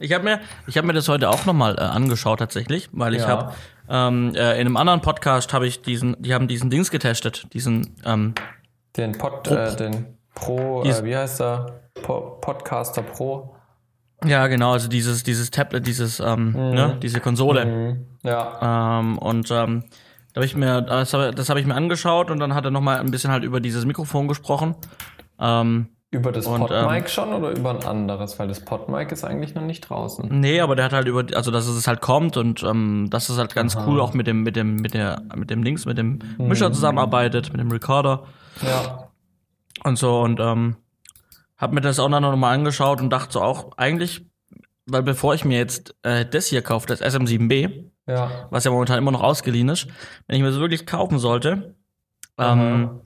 Ich habe mir, ich hab mir das heute auch nochmal äh, angeschaut tatsächlich, weil ich Ja. habe ähm, äh, in einem anderen Podcast habe ich diesen, die haben diesen Dings getestet, diesen ähm, Den Pod, äh, den Pro, Dies- äh, wie heißt der? Po Podcaster Pro. ja genau, also dieses dieses Tablet, dieses ähm, ne, diese Konsole. Mhm. Ja. Ähm, und ähm, da habe ich mir, das habe hab ich mir angeschaut und dann hat er noch mal ein bisschen halt über dieses Mikrofon gesprochen. Ähm, Über das Und, Podmic schon oder über ein anderes? Weil das Podmic ist eigentlich noch nicht draußen. nee, aber der hat halt über, also dass es halt kommt und ähm, dass es halt ganz cool auch mit dem, mit dem, mit der, mit dem Dings, mit dem Mischer zusammenarbeitet, mit dem Recorder Ja. und so und ähm, hab mir das auch dann noch mal angeschaut und dachte so auch eigentlich, weil bevor ich mir jetzt äh, das hier kaufe, das SM7B, Ja. was ja momentan immer noch ausgeliehen ist, wenn ich mir das wirklich kaufen sollte, ähm,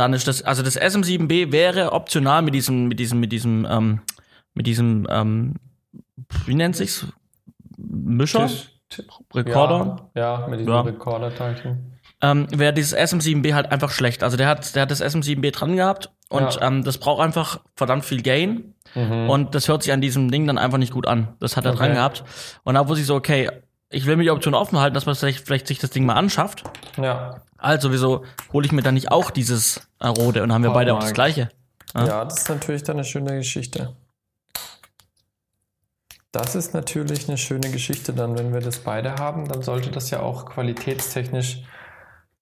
dann ist das, also das SM7B wäre optional mit diesem, mit diesem, mit diesem, ähm, mit diesem, ähm, wie nennt sich's? Mischer? Tisch- Tisch- Recorder? Ja, ja, mit diesem Ja. Recorder-Teilchen. Ähm, wäre dieses SM7B halt einfach schlecht. Also der hat, der hat das SM7B dran gehabt und Ja. ähm, das braucht einfach verdammt viel Gain und das hört sich an diesem Ding dann einfach nicht gut an. Das hat er dran Okay. gehabt. Und da wusste ich so, okay, ich will mir die Option offen halten, dass man vielleicht, vielleicht sich das Ding mal anschafft. Ja. Also, wieso hole ich mir dann nicht auch dieses Rode und haben wir beide auch das gleiche? Ja. Ja, das ist natürlich dann eine schöne Geschichte. Das ist natürlich eine schöne Geschichte dann, wenn wir das beide haben, dann sollte das ja auch qualitätstechnisch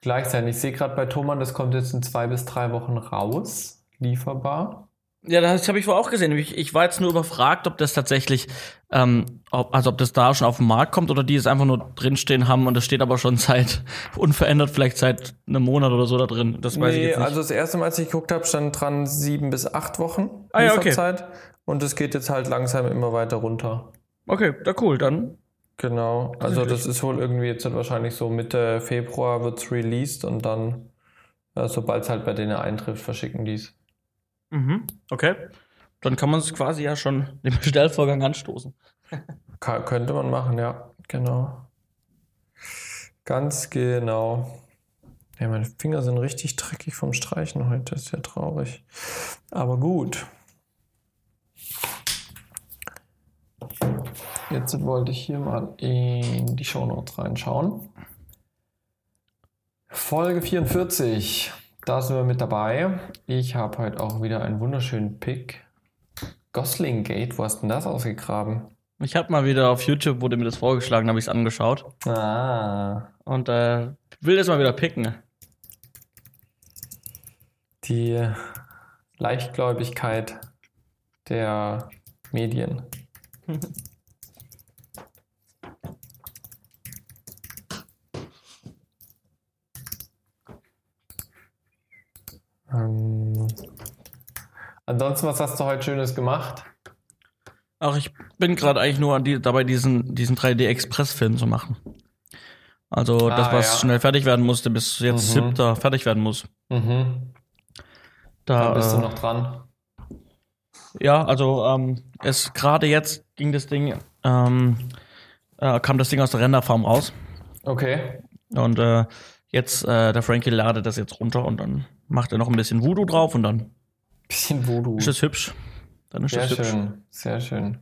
gleich sein. Ich sehe gerade bei Thomann, das kommt jetzt in zwei bis drei Wochen raus, lieferbar. Ja, das habe ich vorher auch gesehen. Ich, ich war jetzt nur überfragt, ob das tatsächlich, ähm, ob, also ob das da schon auf den Markt kommt oder die es einfach nur drinstehen haben und das steht aber schon seit unverändert, vielleicht seit einem Monat oder so da drin. Das weiß ich Nee, jetzt nicht. also das erste Mal, als ich geguckt habe, stand dran sieben bis acht Wochen Ah, ja, okay. Lieferzeit. Und es geht jetzt halt langsam immer weiter runter. okay, ja cool, dann. Genau. Also das ist wohl irgendwie jetzt halt wahrscheinlich so Mitte Februar wird's released und dann, äh, sobald es halt bei denen eintrifft, verschicken die's. Mhm, okay. Dann kann man es quasi ja schon den Bestellvorgang anstoßen. Ka könnte man machen, ja. Genau. Ganz genau. Ja, meine Finger sind richtig dreckig vom Streichen heute. Ist ja traurig. Aber gut. Jetzt wollte ich hier mal in die Shownotes reinschauen. Folge 44. Da sind wir mit dabei. Ich habe heute auch wieder einen wunderschönen Pick. Gosling Gate, wo hast denn das ausgegraben? Ich habe mal wieder auf YouTube, wurde mir das vorgeschlagen, habe ich es angeschaut. Ah, Und äh, will das mal wieder picken. die Leichtgläubigkeit der Medien. ähm, ansonsten, was hast du heute Schönes gemacht? Ach, ich bin gerade eigentlich nur die, dabei, diesen, diesen 3D-Express-Film zu machen. Also das, Ah, was ja. schnell fertig werden musste, bis jetzt Mhm. siebter fertig werden muss. Mhm. Da Da bist äh, du noch dran. Ja, also ähm, es gerade jetzt ging das Ding, ähm, äh, kam das Ding aus der Renderfarm raus. Okay. Und äh, jetzt, äh, der Frankie ladet das jetzt runter und dann macht er noch ein bisschen Voodoo drauf und dann Bisschen Voodoo. ist es hübsch. Dann ist Sehr es hübsch. schön. Sehr schön.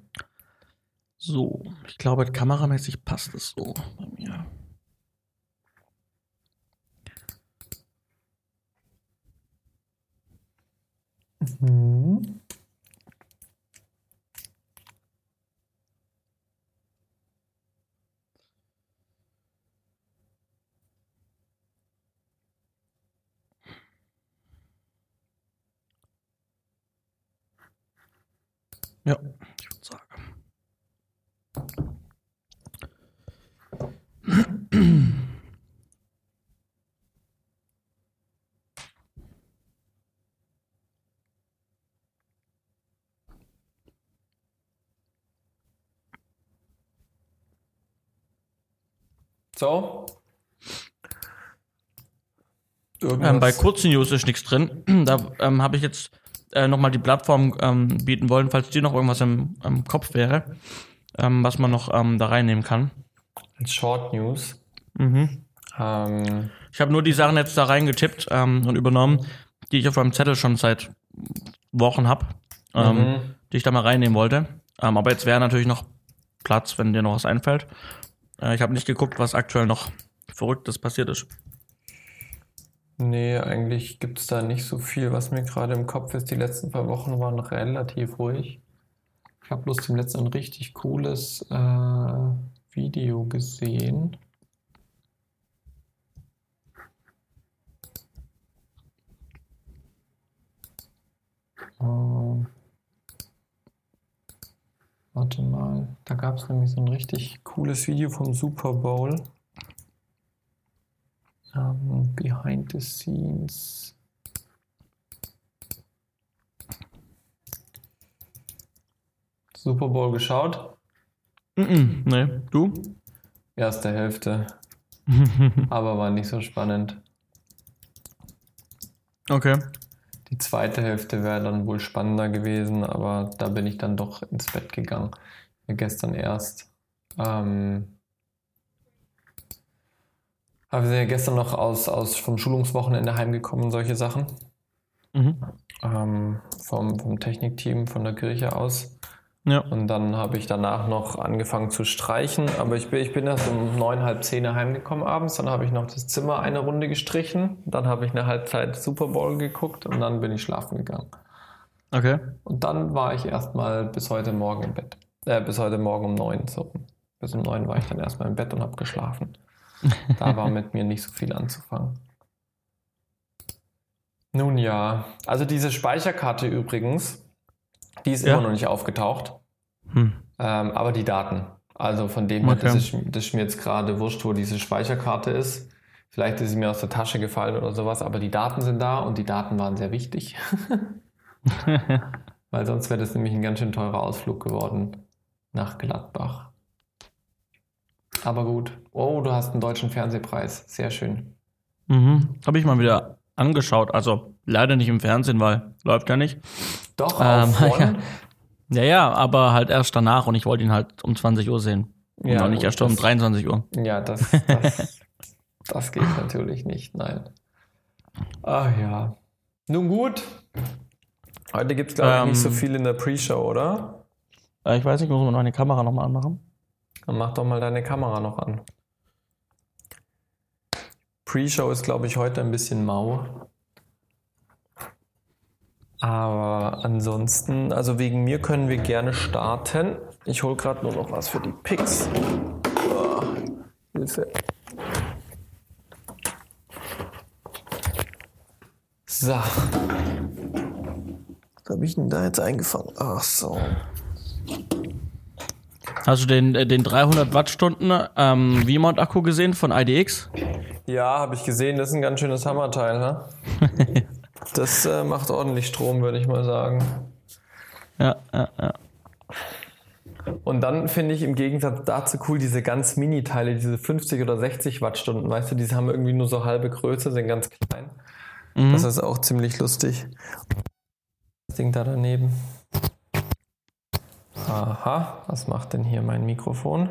So, ich glaube, kameramäßig passt es so bei mir. Mhm. Ja, ich würde sagen. So. Ähm, bei kurzen News ist nichts drin. Da ähm, habe ich jetzt äh, nochmal die Plattform ähm, bieten wollen, falls dir noch irgendwas im, im Kopf wäre, ähm, was man noch ähm, da reinnehmen kann. Short News. Mhm. Ähm, Ich habe nur die Sachen jetzt da reingetippt ähm, und übernommen, die ich auf meinem Zettel schon seit Wochen habe, ähm, Mhm. die ich da mal reinnehmen wollte. Ähm, aber jetzt wäre natürlich noch Platz, wenn dir noch was einfällt. Äh, ich habe nicht geguckt, was aktuell noch Verrücktes passiert ist. Nee, eigentlich gibt es da nicht so viel, was mir gerade im Kopf ist. Die letzten paar Wochen waren relativ ruhig. Ich habe bloß zum letzten ein richtig cooles äh, Video gesehen. Oh. Warte mal, da gab es nämlich so ein richtig cooles Video vom Super Bowl. Um, behind the scenes. Super Bowl geschaut? Mm -mm, nee, du? Erste Hälfte. Aber war nicht so spannend. Okay. Die zweite Hälfte wäre dann wohl spannender gewesen, aber da bin ich dann doch ins Bett gegangen. Gestern erst. Ähm, aber wir sind ja gestern noch aus, aus vom Schulungswochenende heimgekommen, solche Sachen. Mhm. Ähm, vom, vom Technikteam von der Kirche aus. Ja. Und dann habe ich danach noch angefangen zu streichen. Aber ich bin, ich bin erst um neun, halb zehn heimgekommen abends. Dann habe ich noch das Zimmer eine Runde gestrichen. Dann habe ich eine Halbzeit Super Bowl geguckt und dann bin ich schlafen gegangen. Okay. Und dann war ich erstmal bis heute Morgen im Bett. Äh, bis heute Morgen um neun. So. Bis um neun war ich dann erstmal im Bett und habe geschlafen. Da war mit mir nicht so viel anzufangen. Nun ja, also diese Speicherkarte übrigens, die ist Ja. immer noch nicht aufgetaucht. Hm. Ähm, aber die Daten. Also von dem her, Okay. das, ist, das ist mir jetzt gerade wurscht, wo diese Speicherkarte ist. Vielleicht ist sie mir aus der Tasche gefallen oder sowas, aber die Daten sind da und die Daten waren sehr wichtig. Weil sonst wäre das nämlich ein ganz schön teurer Ausflug geworden nach Gladbach. Aber gut. Oh, du hast einen deutschen Fernsehpreis. Sehr schön. Mhm. Habe ich mal wieder angeschaut. Also leider nicht im Fernsehen, weil läuft ja nicht. Doch, Ähm, ja. Ja, ja, aber halt erst danach und ich wollte ihn halt um 20 Uhr sehen. Und Ja, noch nicht gut, erst um das- 23 Uhr. Ja, das, das, das geht natürlich nicht, nein. Ach ja. Nun gut. Heute gibt es, glaube ich, Ähm. nicht so viel in der Pre-Show, oder? Äh, ich weiß nicht, muss man meine Kamera nochmal anmachen? Dann mach doch mal deine Kamera noch an. Pre-Show ist, glaube ich, heute ein bisschen mau. Aber ansonsten, also wegen mir können wir gerne starten. Ich hole gerade nur noch was für die Picks. Oh, Hilfe. So. Was habe ich denn da jetzt eingefangen? Ach so. Hast du den, äh, den 300 Wattstunden ähm, V-Mount-Akku gesehen von IDX? Ja, habe ich gesehen. Das ist ein ganz schönes Hammerteil, ne? Das äh, macht ordentlich Strom, würde ich mal sagen. Ja, ja, ja. Und dann finde ich im Gegensatz dazu cool diese ganz Mini-Teile, diese 50 oder 60 Wattstunden, weißt du, die haben irgendwie nur so halbe Größe, sind ganz klein. Mhm. Das ist auch ziemlich lustig. Das Ding da daneben. Aha, was macht denn hier mein Mikrofon?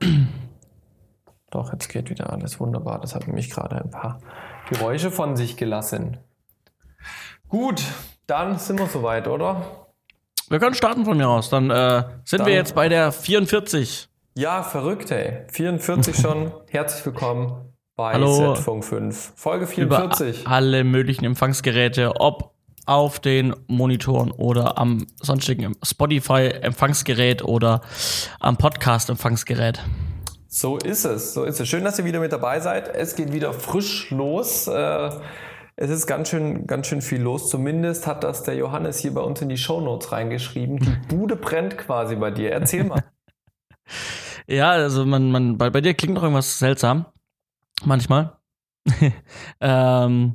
Doch, jetzt geht wieder alles wunderbar. Das hat nämlich gerade ein paar Geräusche von sich gelassen. Gut, dann sind wir soweit, oder? Wir können starten von mir aus. Dann äh, sind Dann- wir jetzt bei der 44. Ja, verrückt, ey. 44 schon. Herzlich willkommen bei Hallo. Z-Funk 5. Folge Über 44. alle möglichen Empfangsgeräte, ob auf den Monitoren oder am sonstigen Spotify-Empfangsgerät oder am Podcast-Empfangsgerät. So ist es, so ist es. Schön, dass ihr wieder mit dabei seid. Es geht wieder frisch los. Äh, Es ist ganz schön, ganz schön viel los. Zumindest hat das der Johannes hier bei uns in die Shownotes reingeschrieben. Die Bude brennt quasi bei dir. Erzähl mal. Ja, also man, man, bei, bei dir klingt noch irgendwas seltsam. Manchmal. ähm,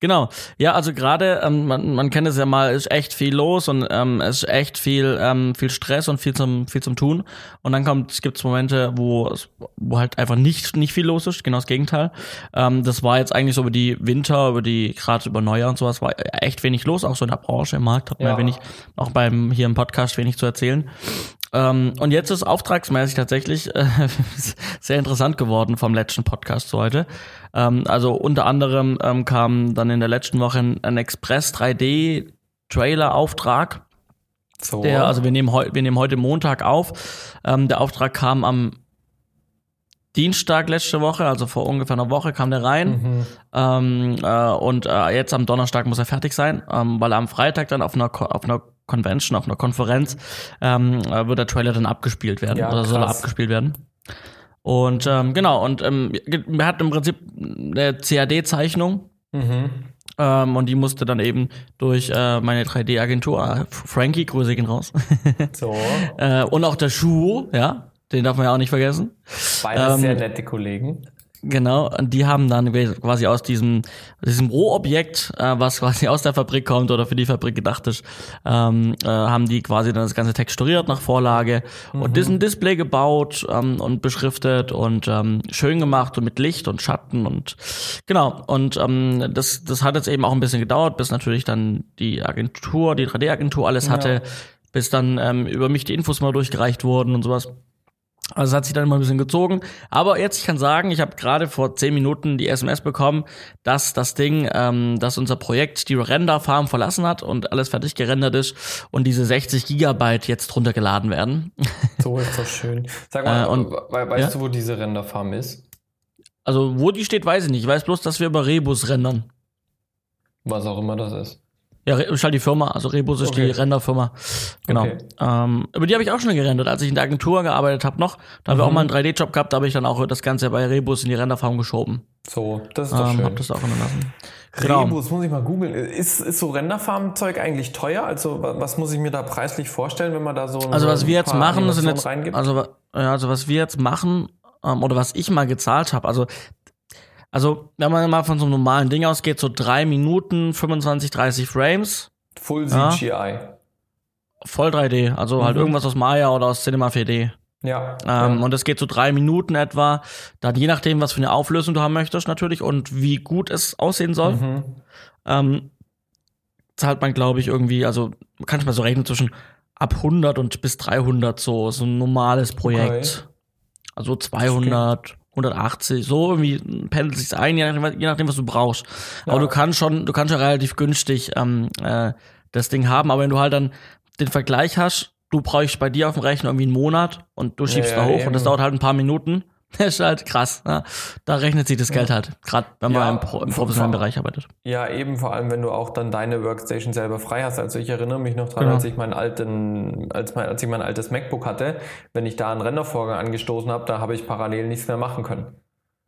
genau. Ja, also gerade, ähm, man, man kennt es ja mal, ist echt viel los und ähm, es ist echt viel, ähm, viel Stress und viel zum, viel zum Tun. Und dann kommt, es gibt Momente, wo, es- wo halt einfach nicht, nicht viel los ist, genau das Gegenteil. Ähm, das war jetzt eigentlich so über die Winter, über die, gerade über Neujahr und sowas, war echt wenig los, auch so in der Branche, im Markt hat man Ja. ja wenig, auch beim, hier im Podcast wenig zu erzählen. Ähm, und jetzt ist auftragsmäßig tatsächlich äh, sehr interessant geworden vom letzten Podcast zu heute. Ähm, also unter anderem ähm, kam dann in der letzten Woche ein, ein Express 3D Trailer Auftrag So. Der, also wir nehmen, wir nehmen heute Montag auf. Ähm, der Auftrag kam am Dienstag letzte Woche, also vor ungefähr einer Woche kam der rein. Mhm. Ähm, äh, und äh, jetzt am Donnerstag muss er fertig sein, ähm, weil er am Freitag dann auf einer, Ko- auf einer Convention, auf einer Konferenz, ähm, äh, wird der Trailer dann abgespielt werden. Ja, oder soll er krass. abgespielt werden. Und ähm, genau, und ähm, wir hatten im Prinzip eine CAD-Zeichnung Mhm. ähm, und die musste dann eben durch äh, meine 3D-Agentur, äh, Frankie, Grüße gehen raus, So. äh, und auch der Schuh, ja, den darf man ja auch nicht vergessen. Beide Ähm, sehr nette Kollegen. Genau, und die haben dann quasi aus diesem, diesem Rohobjekt, äh, was quasi aus der Fabrik kommt oder für die Fabrik gedacht ist, ähm, äh, haben die quasi dann das Ganze texturiert nach Vorlage und diesen Display gebaut ähm, und beschriftet und ähm, schön gemacht und mit Licht und Schatten und genau. Und ähm, das, das hat jetzt eben auch ein bisschen gedauert, bis natürlich dann die Agentur, die 3D-Agentur alles hatte, bis dann ähm, über mich die Infos mal durchgereicht wurden und sowas. Also es hat sich dann immer ein bisschen gezogen. Aber jetzt, ich kann sagen, ich habe gerade vor zehn Minuten die SMS bekommen, dass das Ding, ähm, dass unser Projekt die Render-Farm verlassen hat und alles fertig gerendert ist und diese 60 Gigabyte jetzt runtergeladen werden. So ist das schön. Sag mal, Äh, und- we weißt ja? du, wo diese Renderfarm ist? Also wo die steht, weiß ich nicht. Ich weiß bloß, dass wir über Rebus rendern. Was auch immer das ist. Ja, ist halt die Firma, also Rebus ist Okay. die Renderfirma. Genau. Okay. Ähm, über die habe ich auch schon gerendert, als ich in der Agentur gearbeitet habe noch. Da haben wir Mhm. auch mal einen 3D-Job gehabt, da habe ich dann auch das Ganze bei Rebus in die Renderfarm geschoben. So, das ist doch Ähm, schön. hab das auch lassen. Genau. Rebus, muss ich mal googeln. Ist, ist so Renderfarm-Zeug eigentlich teuer? Also, wa- was muss ich mir da preislich vorstellen, wenn man da so Also was wir jetzt machen, sind jetzt, reingibt? also, ja, also was wir jetzt machen, ähm, oder was ich mal gezahlt habe, also, also wenn man mal von so einem normalen Ding ausgeht, so drei Minuten, 25, 30 Frames, Full ja. CGI. voll 3D, also halt Mhm. irgendwas aus Maya oder aus Cinema 4D. Ja. Ähm, ja. Und das geht so drei Minuten etwa, dann je nachdem, was für eine Auflösung du haben möchtest natürlich und wie gut es aussehen soll. Mhm. ähm, zahlt man, glaube ich, irgendwie, also kann ich mal so rechnen, zwischen ab 100 und bis 300 so, so ein normales Projekt. Also 200, 180, so irgendwie pendelt sich ein, je nachdem, je nachdem, was du brauchst. Aber Ja. du kannst schon, du kannst schon relativ günstig ähm, äh, das Ding haben, aber wenn du halt dann den Vergleich hast, du brauchst bei dir auf dem Rechner irgendwie einen Monat und du schiebst Ja, da hoch eben. und das dauert halt ein paar Minuten. Das ist halt krass. Ja. Da rechnet sich das Geld halt, gerade wenn man Ja, im, Pro, im vor- professionellen Bereich arbeitet. Ja, eben vor allem, wenn du auch dann deine Workstation selber frei hast. Also ich erinnere mich noch dran, Genau. als ich meinen alten, als, mein, als ich mein altes MacBook hatte, wenn ich da einen Rendervorgang angestoßen habe, da habe ich parallel nichts mehr machen können.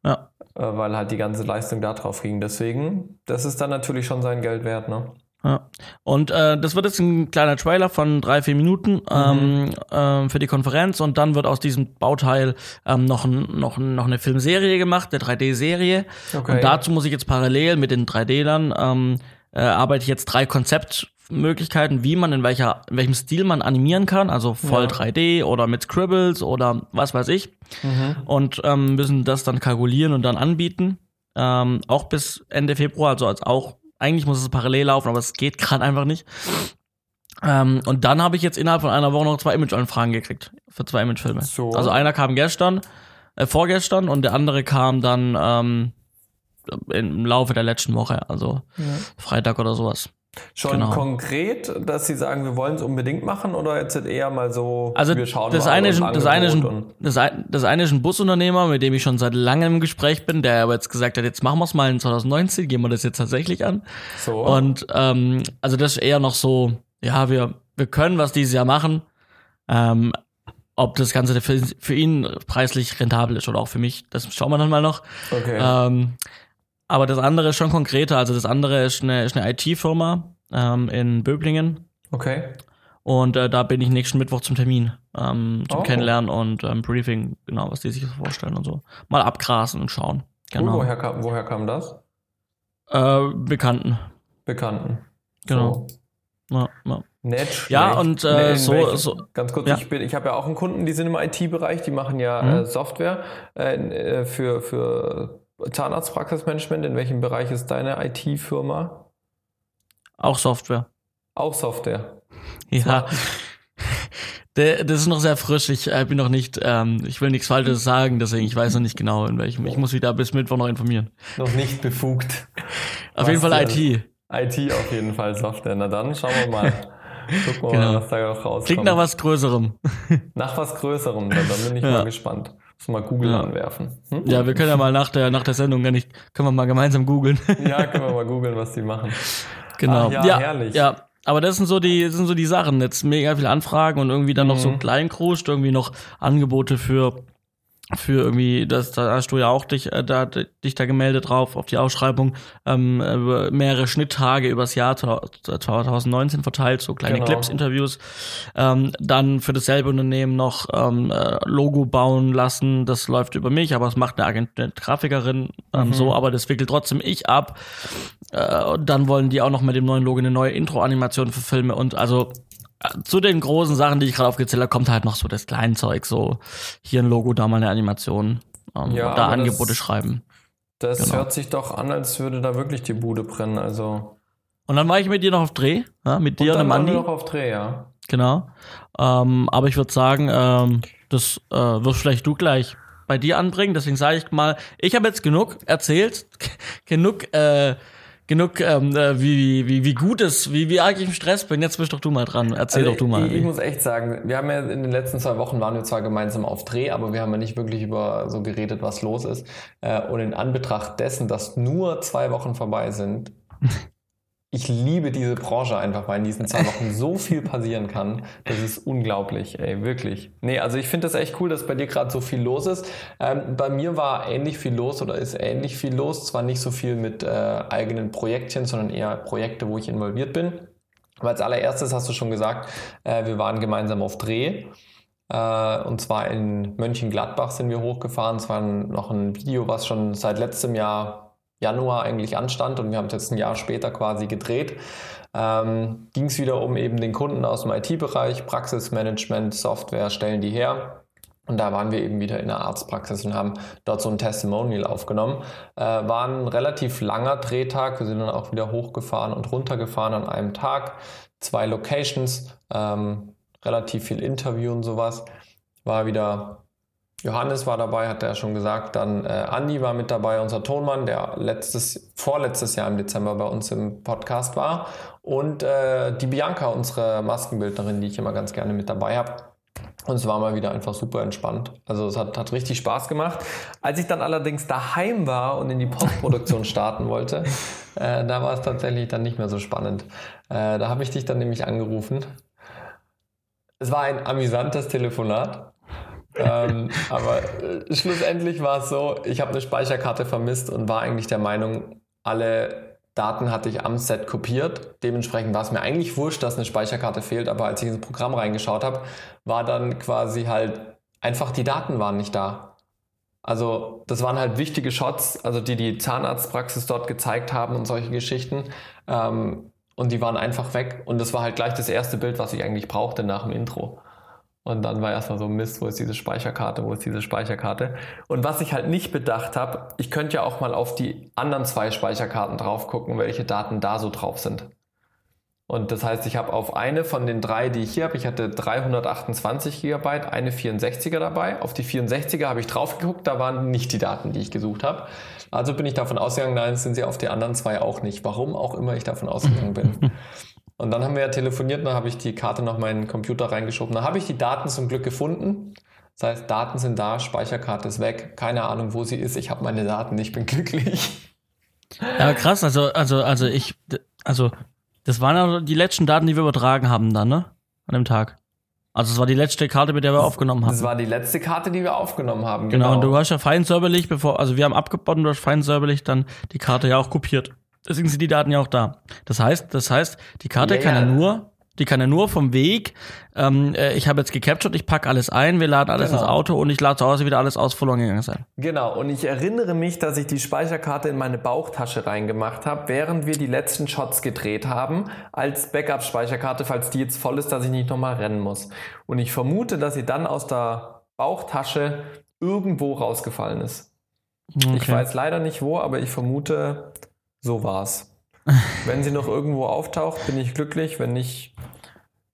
Ja. Äh, weil halt die ganze Leistung da drauf ging. Deswegen, das ist dann natürlich schon sein Geld wert, ne? Ja. Und äh, das wird jetzt ein kleiner Trailer von drei, vier Minuten ähm, ähm, für die Konferenz und dann wird aus diesem Bauteil ähm, noch, ein, noch, noch eine Filmserie gemacht, eine 3D-Serie. Okay. Und dazu muss ich jetzt parallel mit den 3D-Lern ähm, äh, arbeite ich jetzt drei Konzeptmöglichkeiten, wie man in welcher, in welchem Stil man animieren kann, also voll Ja. 3D oder mit Scribbles oder was weiß ich. Mhm. Und ähm, müssen das dann kalkulieren und dann anbieten. Ähm, auch bis Ende Februar, also als auch, eigentlich muss es parallel laufen, aber es geht gerade einfach nicht. Ähm, und dann habe ich jetzt innerhalb von einer Woche noch zwei Image-Anfragen gekriegt für zwei Imagefilme. So. Also einer kam gestern, äh, vorgestern und der andere kam dann ähm, im Laufe der letzten Woche, also Freitag oder sowas. Schon Genau. konkret, dass sie sagen, wir wollen es unbedingt machen oder jetzt eher mal so, Also wir schauen das mal eine, ist, das, eine ist ein, das, ein, das eine ist ein Busunternehmer, mit dem ich schon seit langem im Gespräch bin, der aber jetzt gesagt hat, jetzt machen wir es mal in 2019, gehen wir das jetzt tatsächlich an. so. Und ähm, also das ist eher noch so, ja, wir, wir können was dieses Jahr machen. Ähm, ob das Ganze für, für ihn preislich rentabel ist oder auch für mich, das schauen wir dann mal noch. okay. Ähm, aber das andere ist schon konkreter. Also das andere ist eine, ist eine IT-Firma ähm, in Böblingen. okay. Und äh, da bin ich nächsten Mittwoch zum Termin, ähm, zum Oh. Kennenlernen und ähm, Briefing, genau, was die sich vorstellen und so. Mal abgrasen und schauen. Cool, Genau. woher, kam, woher kam das? Äh, Bekannten. Bekannten. Genau. So. Ja, ja. Nicht Ja, und, äh, in so- welchem- so- Ganz kurz, ja. ich, bin- ich habe ja auch einen Kunden, die sind im IT-Bereich, die machen ja Mhm. äh, Software äh, für, für Zahnarztpraxismanagement. In welchem Bereich ist deine IT-Firma? Auch Software. Auch Software. Ja. Das ist noch sehr frisch. Ich äh, bin noch nicht, ähm, ich will nichts Falsches sagen, deswegen ich weiß noch nicht genau, in welchem. Ich muss wieder bis Mittwoch noch informieren. Noch nicht befugt. Auf Was jeden Fall? IT. IT auf jeden Fall Software. Na dann schauen wir mal. Gucken wir Genau. mal, was da noch rauskommt. Klingt nach was Größerem. Nach was Größerem, dann, dann bin ich Ja. mal gespannt. Muss mal Google Ja. anwerfen. Hm? Ja, wir können ja mal nach der, nach der Sendung, kann ich, können wir mal gemeinsam googeln. ja, können wir mal googeln, was die machen. Genau. Ach ja, herrlich. Ja, aber das sind so die, das sind so die Sachen. Jetzt mega viele Anfragen und irgendwie dann noch so Mhm. kleinkruscht, irgendwie noch Angebote für für irgendwie, das, da hast du ja auch dich, äh, da, dich da gemeldet drauf auf die Ausschreibung, ähm, über mehrere Schnitttage übers Jahr 2019 verteilt, so kleine Genau. Clips, Interviews. Ähm, dann für dasselbe Unternehmen noch ähm, äh, Logo bauen lassen, das läuft über mich, aber es macht eine, Agent eine Grafikerin ähm, Mhm. so, aber das wickelt trotzdem ich ab. Äh, und dann wollen die auch noch mit dem neuen Logo eine neue Intro-Animation für Filme und also äh, zu den großen Sachen, die ich gerade aufgezählt habe, kommt halt noch so das Kleinzeug, so hier ein Logo, da mal eine Animation, ähm, Ja, und da aber das- Angebote schreiben. Das Genau. hört sich doch an, als würde da wirklich die Bude brennen. Also Und dann war ich mit dir noch auf Dreh, ja, mit dir und, dann dem waren wir Andi, noch auf Dreh, ja. genau. Ähm, aber ich würde sagen, ähm, das äh, wirst vielleicht du gleich bei dir anbringen. Deswegen sage ich mal, ich habe jetzt genug erzählt, genug, äh, genug, ähm, äh, wie, wie, wie gut es, wie, wie arg ich im Stress bin. Jetzt bist doch du mal dran. Erzähl Also doch du mal. Ich, ich muss echt sagen, wir haben ja in den letzten zwei Wochen waren wir zwar gemeinsam auf Dreh, aber wir haben ja nicht wirklich über so geredet, was los ist. Äh, Und in Anbetracht dessen, dass nur zwei Wochen vorbei sind, ich liebe diese Branche einfach, weil in diesen zwei Wochen so viel passieren kann. Das ist unglaublich, ey, wirklich. Nee, also ich finde das echt cool, dass bei dir gerade so viel los ist. Ähm, bei mir war ähnlich viel los oder ist ähnlich viel los. Zwar nicht so viel mit äh, eigenen Projektchen, sondern eher Projekte, wo ich involviert bin. Aber als allererstes hast du schon gesagt, äh, wir waren gemeinsam auf Dreh. Äh, und zwar in Mönchengladbach sind wir hochgefahren. Es war noch ein Video, was schon seit letztem Jahr Januar eigentlich anstand und wir haben es jetzt ein Jahr später quasi gedreht. Ähm, Ging es wieder um eben den Kunden aus dem IT-Bereich, Praxismanagement, Software stellen die her. Und da waren wir eben wieder in der Arztpraxis und haben dort so ein Testimonial aufgenommen. Äh, war ein relativ langer Drehtag. Wir sind dann auch wieder hochgefahren und runtergefahren an einem Tag. Zwei Locations, ähm, relativ viel Interview und sowas. War wieder Johannes war dabei, hat er ja schon gesagt. Dann äh, Andi war mit dabei, unser Tonmann, der letztes, vorletztes Jahr im Dezember bei uns im Podcast war. Und äh, die Bianca, unsere Maskenbildnerin, die ich immer ganz gerne mit dabei habe. Und es war mal wieder einfach super entspannt. Also es hat, hat richtig Spaß gemacht. Als ich dann allerdings daheim war und in die Postproduktion starten wollte, äh, da war es tatsächlich dann nicht mehr so spannend. Äh, da habe ich dich dann nämlich angerufen. Es war ein amüsantes Telefonat. Ähm, aber äh, schlussendlich war es so, ich habe eine Speicherkarte vermisst und war eigentlich der Meinung, alle Daten hatte ich am Set kopiert. Dementsprechend war es mir eigentlich wurscht, dass eine Speicherkarte fehlt, aber als ich ins Programm reingeschaut habe, war dann quasi halt einfach die Daten waren nicht da. Also das waren halt wichtige Shots, also die die Zahnarztpraxis dort gezeigt haben und solche Geschichten. Ähm, und die waren einfach weg. Und das war halt gleich das erste Bild, was ich eigentlich brauchte nach dem Intro. Und dann war erstmal so Mist, wo ist diese Speicherkarte, wo ist diese Speicherkarte? Und was ich halt nicht bedacht habe, ich könnte ja auch mal auf die anderen zwei Speicherkarten drauf gucken, welche Daten da so drauf sind. Und das heißt, ich habe auf eine von den drei, die ich hier habe, ich hatte 328 GB, eine 64er dabei. Auf die 64er habe ich drauf geguckt, da waren nicht die Daten, die ich gesucht habe. Also bin ich davon ausgegangen, nein, sind sie auf die anderen zwei auch nicht. Warum auch immer ich davon ausgegangen bin. Und dann haben wir ja telefoniert, dann habe ich die Karte noch meinen Computer reingeschoben. Dann habe ich die Daten zum Glück gefunden. Das heißt, Daten sind da, Speicherkarte ist weg. Keine Ahnung, wo sie ist. Ich habe meine Daten, ich bin glücklich. Ja, krass, also, also, also ich, also, das waren ja die letzten Daten, die wir übertragen haben dann, ne? An dem Tag. Also, es war die letzte Karte, mit der wir aufgenommen haben. Das war die letzte Karte, die wir aufgenommen haben. Genau, und du hast ja fein säuberlich, bevor, also wir haben abgebaut und du hast fein säuberlich dann die Karte ja auch kopiert. Deswegen sind die Daten ja auch da. Das heißt, das heißt, die Karte Ja, kann ja nur, die kann ja nur vom Weg, ähm, äh, ich habe jetzt gecaptured, ich pack alles ein, wir laden alles Genau. ins Auto und ich lade zu Hause wieder alles aus, verloren gegangen sein. Genau, und ich erinnere mich, dass ich die Speicherkarte in meine Bauchtasche reingemacht habe, während wir die letzten Shots gedreht haben, als Backup-Speicherkarte, falls die jetzt voll ist, dass ich nicht nochmal rennen muss. Und ich vermute, dass sie dann aus der Bauchtasche irgendwo rausgefallen ist. Ich Okay. weiß leider nicht wo, aber ich vermute, so war's. Wenn sie noch irgendwo auftaucht, bin ich glücklich. Wenn nicht,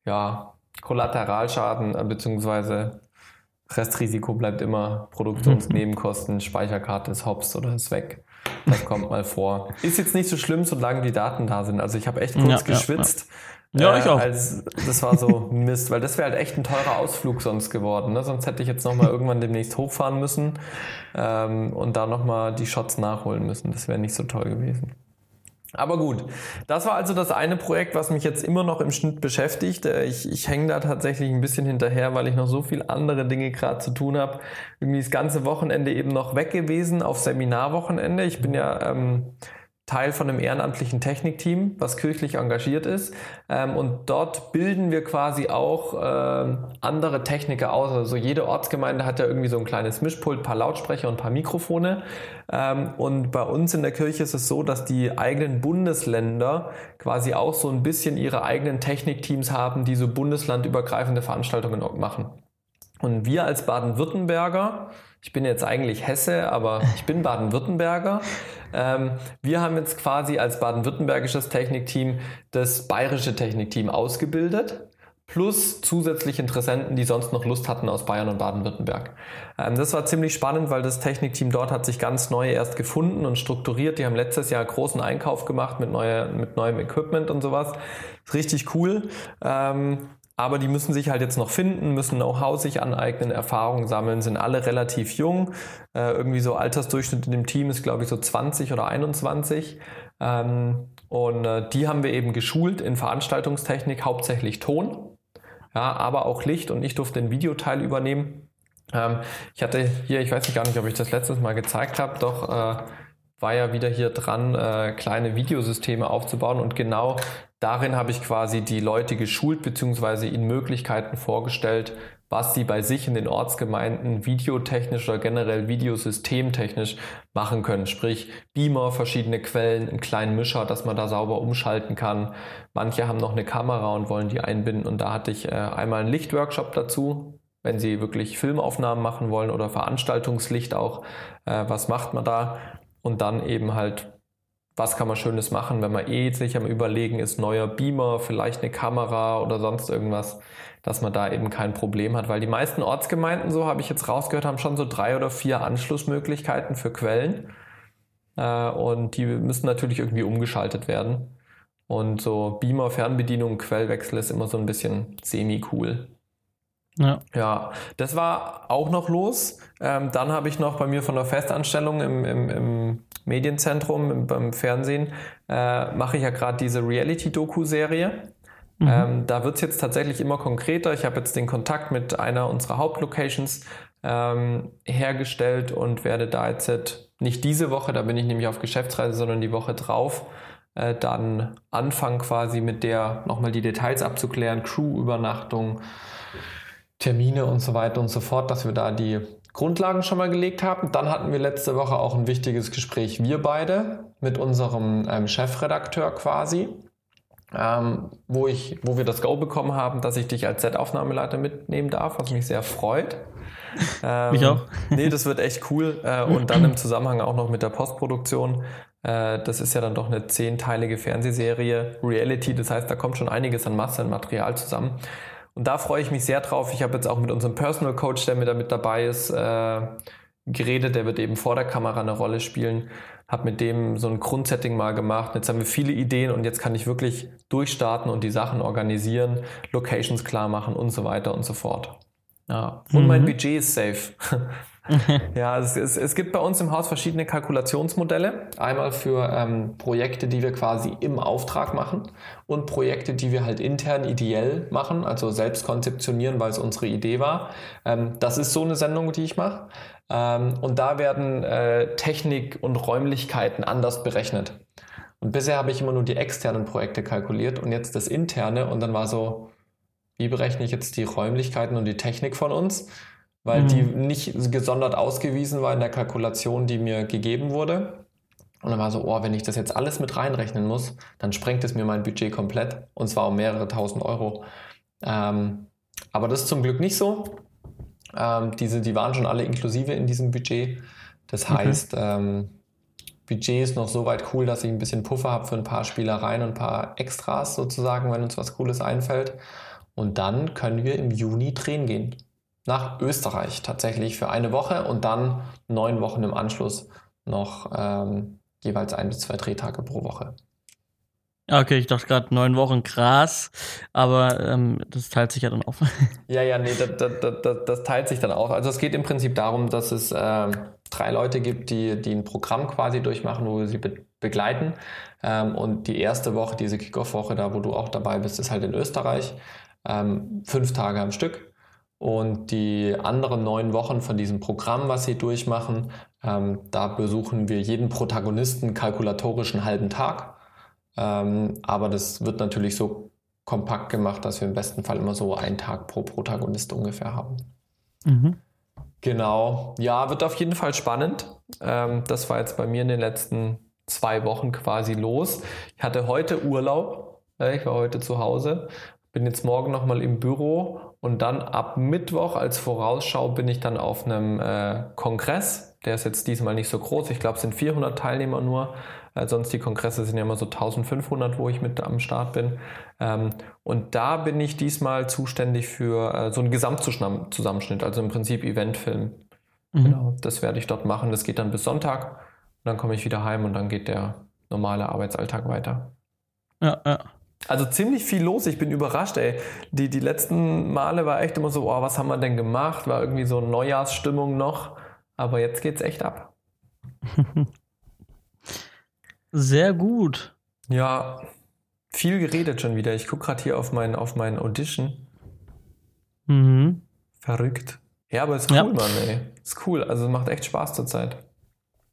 ja, Kollateralschaden äh, beziehungsweise Restrisiko bleibt immer Produktionsnebenkosten, Speicherkarte ist hops oder ist weg. Das kommt mal vor. Ist jetzt nicht so schlimm, solange die Daten da sind. Also ich habe echt kurz Ja, ja, geschwitzt, Ja, ich auch. Als, das war so Mist, weil das wäre halt echt ein teurer Ausflug sonst geworden. Ne? Sonst hätte ich jetzt nochmal irgendwann demnächst hochfahren müssen ähm, und da nochmal die Shots nachholen müssen. Das wäre nicht so toll gewesen. Aber gut, das war also das eine Projekt, was mich jetzt immer noch im Schnitt beschäftigt. Äh, ich, ich hänge da tatsächlich ein bisschen hinterher, weil ich noch so viele andere Dinge gerade zu tun habe. Irgendwie das ganze Wochenende eben noch weg gewesen auf Seminarwochenende. Ich bin ja ähm, Teil von einem ehrenamtlichen Technikteam, was kirchlich engagiert ist. Ähm, und dort bilden wir quasi auch äh, andere Techniker aus. Also jede Ortsgemeinde hat ja irgendwie so ein kleines Mischpult, paar Lautsprecher und paar Mikrofone. Ähm, und bei uns in der Kirche ist es so, dass die eigenen Bundesländer quasi auch so ein bisschen ihre eigenen Technikteams haben, die so bundeslandübergreifende Veranstaltungen machen. Und wir als Baden-Württemberger, ich bin jetzt eigentlich Hesse, aber ich bin Baden-Württemberger. Ähm, wir haben jetzt quasi als baden-württembergisches Technikteam das bayerische Technikteam ausgebildet plus zusätzliche Interessenten, die sonst noch Lust hatten aus Bayern und Baden-Württemberg. Ähm, das war ziemlich spannend, weil das Technikteam dort hat sich ganz neu erst gefunden und strukturiert. Die haben letztes Jahr großen Einkauf gemacht mit, neue, mit neuem Equipment und sowas. Richtig cool. Ähm, aber die müssen sich halt jetzt noch finden, müssen Know-how sich aneignen, Erfahrungen sammeln, sind alle relativ jung. Äh, irgendwie so Altersdurchschnitt in dem Team ist, glaube ich, so 20 oder 21. Ähm, und äh, die haben wir eben geschult in Veranstaltungstechnik, hauptsächlich Ton, ja, aber auch Licht und ich durfte den Videoteil übernehmen. Ähm, ich hatte hier, ich weiß nicht gar nicht, ob ich das letztes Mal gezeigt habe, doch äh, war ja wieder hier dran, äh, kleine Videosysteme aufzubauen und genau Darin habe ich quasi die Leute geschult bzw. ihnen Möglichkeiten vorgestellt, was sie bei sich in den Ortsgemeinden videotechnisch oder generell videosystemtechnisch machen können. Sprich Beamer, verschiedene Quellen, einen kleinen Mischer, dass man da sauber umschalten kann. Manche haben noch eine Kamera und wollen die einbinden und da hatte ich äh, einmal einen Lichtworkshop dazu, wenn sie wirklich Filmaufnahmen machen wollen oder Veranstaltungslicht auch. Äh, was macht man da? Und dann eben halt was kann man Schönes machen, wenn man eh sich am Überlegen ist, neuer Beamer, vielleicht eine Kamera oder sonst irgendwas, dass man da eben kein Problem hat. Weil die meisten Ortsgemeinden, so habe ich jetzt rausgehört, haben schon so drei oder vier Anschlussmöglichkeiten für Quellen. Äh, und die müssen natürlich irgendwie umgeschaltet werden. Und so Beamer, Fernbedienung, Quellwechsel ist immer so ein bisschen semi-cool. Ja. ja, das war auch noch los. Ähm, dann habe ich noch bei mir von der Festanstellung im, im, im Medienzentrum, im, beim Fernsehen, äh, mache ich ja gerade diese Reality-Doku-Serie. Mhm. Ähm, da wird es jetzt tatsächlich immer konkreter. Ich habe jetzt den Kontakt mit einer unserer Hauptlocations ähm, hergestellt und werde da jetzt nicht diese Woche, da bin ich nämlich auf Geschäftsreise, sondern die Woche drauf, äh, dann anfangen quasi mit der nochmal die Details abzuklären, Crew-Übernachtung, Termine und so weiter und so fort, dass wir da die Grundlagen schon mal gelegt haben. Dann hatten wir letzte Woche auch ein wichtiges Gespräch, wir beide, mit unserem ähm, Chefredakteur quasi, ähm, wo, ich, wo wir das Go bekommen haben, dass ich dich als Set-Aufnahmeleiter mitnehmen darf, was mich sehr freut. Ähm, mich auch. nee, das wird echt cool. Äh, und dann im Zusammenhang auch noch mit der Postproduktion. Äh, das ist ja dann doch eine zehnteilige Fernsehserie, Reality, das heißt, da kommt schon einiges an Masse, an Material zusammen. Und da freue ich mich sehr drauf. Ich habe jetzt auch mit unserem Personal Coach, der mit da mit dabei ist, äh, geredet. Der wird eben vor der Kamera eine Rolle spielen. Habe mit dem so ein Grundsetting mal gemacht. Jetzt haben wir viele Ideen und jetzt kann ich wirklich durchstarten und die Sachen organisieren, Locations klar machen und so weiter und so fort. Ja. Und mhm. mein Budget ist safe. ja, es, es, es, gibt bei uns im Haus verschiedene Kalkulationsmodelle. Einmal für ähm, Projekte, die wir quasi im Auftrag machen und Projekte, die wir halt intern ideell machen, also selbst konzeptionieren, weil es unsere Idee war. Ähm, das ist so eine Sendung, die ich mache. Ähm, und da werden äh, Technik und Räumlichkeiten anders berechnet. Und bisher habe ich immer nur die externen Projekte kalkuliert und jetzt das interne und dann war so, wie berechne ich jetzt die Räumlichkeiten und die Technik von uns? Weil mhm. die nicht gesondert ausgewiesen war in der Kalkulation, die mir gegeben wurde. Und dann war so, oh, wenn ich das jetzt alles mit reinrechnen muss, dann sprengt es mir mein Budget komplett. Und zwar um mehrere tausend Euro. Ähm, aber das ist zum Glück nicht so. Ähm, diese, die waren schon alle inklusive in diesem Budget. Das heißt, okay. ähm, Budget ist noch so weit cool, dass ich ein bisschen Puffer habe für ein paar Spielereien und ein paar Extras sozusagen, wenn uns was Cooles einfällt. Und dann können wir im Juni drehen gehen nach Österreich tatsächlich für eine Woche und dann neun Wochen im Anschluss noch ähm, jeweils ein bis zwei Drehtage pro Woche. Okay, ich dachte gerade neun Wochen, krass. Aber ähm, das teilt sich ja dann auf. Ja, ja, nee, das, das, das, das teilt sich dann auf. Also es geht im Prinzip darum, dass es äh, drei Leute gibt, die, die ein Programm quasi durchmachen, wo wir sie be begleiten. Ähm, und die erste Woche, diese Kickoff-Woche, da wo du auch dabei bist, ist halt in Österreich. Ähm, fünf Tage am Stück. Und die anderen neun Wochen von diesem Programm, was sie durchmachen, ähm, da besuchen wir jeden Protagonisten kalkulatorisch einen halben Tag. Ähm, aber das wird natürlich so kompakt gemacht, dass wir im besten Fall immer so einen Tag pro Protagonist ungefähr haben. Mhm. Genau. Ja, wird auf jeden Fall spannend. Ähm, das war jetzt bei mir in den letzten zwei Wochen quasi los. Ich hatte heute Urlaub. Ich war heute zu Hause bin jetzt morgen nochmal im Büro und dann ab Mittwoch als Vorausschau bin ich dann auf einem äh, Kongress. Der ist jetzt diesmal nicht so groß. Ich glaube, es sind 400 Teilnehmer nur. Äh, sonst die Kongresse sind ja immer so 1500, wo ich mit am Start bin. Ähm, und da bin ich diesmal zuständig für äh, so einen Gesamtzusammenschnitt, also im Prinzip Eventfilm. Mhm. Genau, das werde ich dort machen. Das geht dann bis Sonntag. dann komme ich wieder heim und dann geht der normale Arbeitsalltag weiter. Ja, ja. Also ziemlich viel los. Ich bin überrascht, ey. Die, die letzten Male war echt immer so, oh, was haben wir denn gemacht? War irgendwie so Neujahrsstimmung noch. Aber jetzt geht's echt ab. Sehr gut. Ja, viel geredet schon wieder. Ich gucke gerade hier auf mein, auf mein Audition. Mhm. Verrückt. Ja, aber ist cool, ja. Mann, ey. Ist cool. Also macht echt Spaß zurzeit.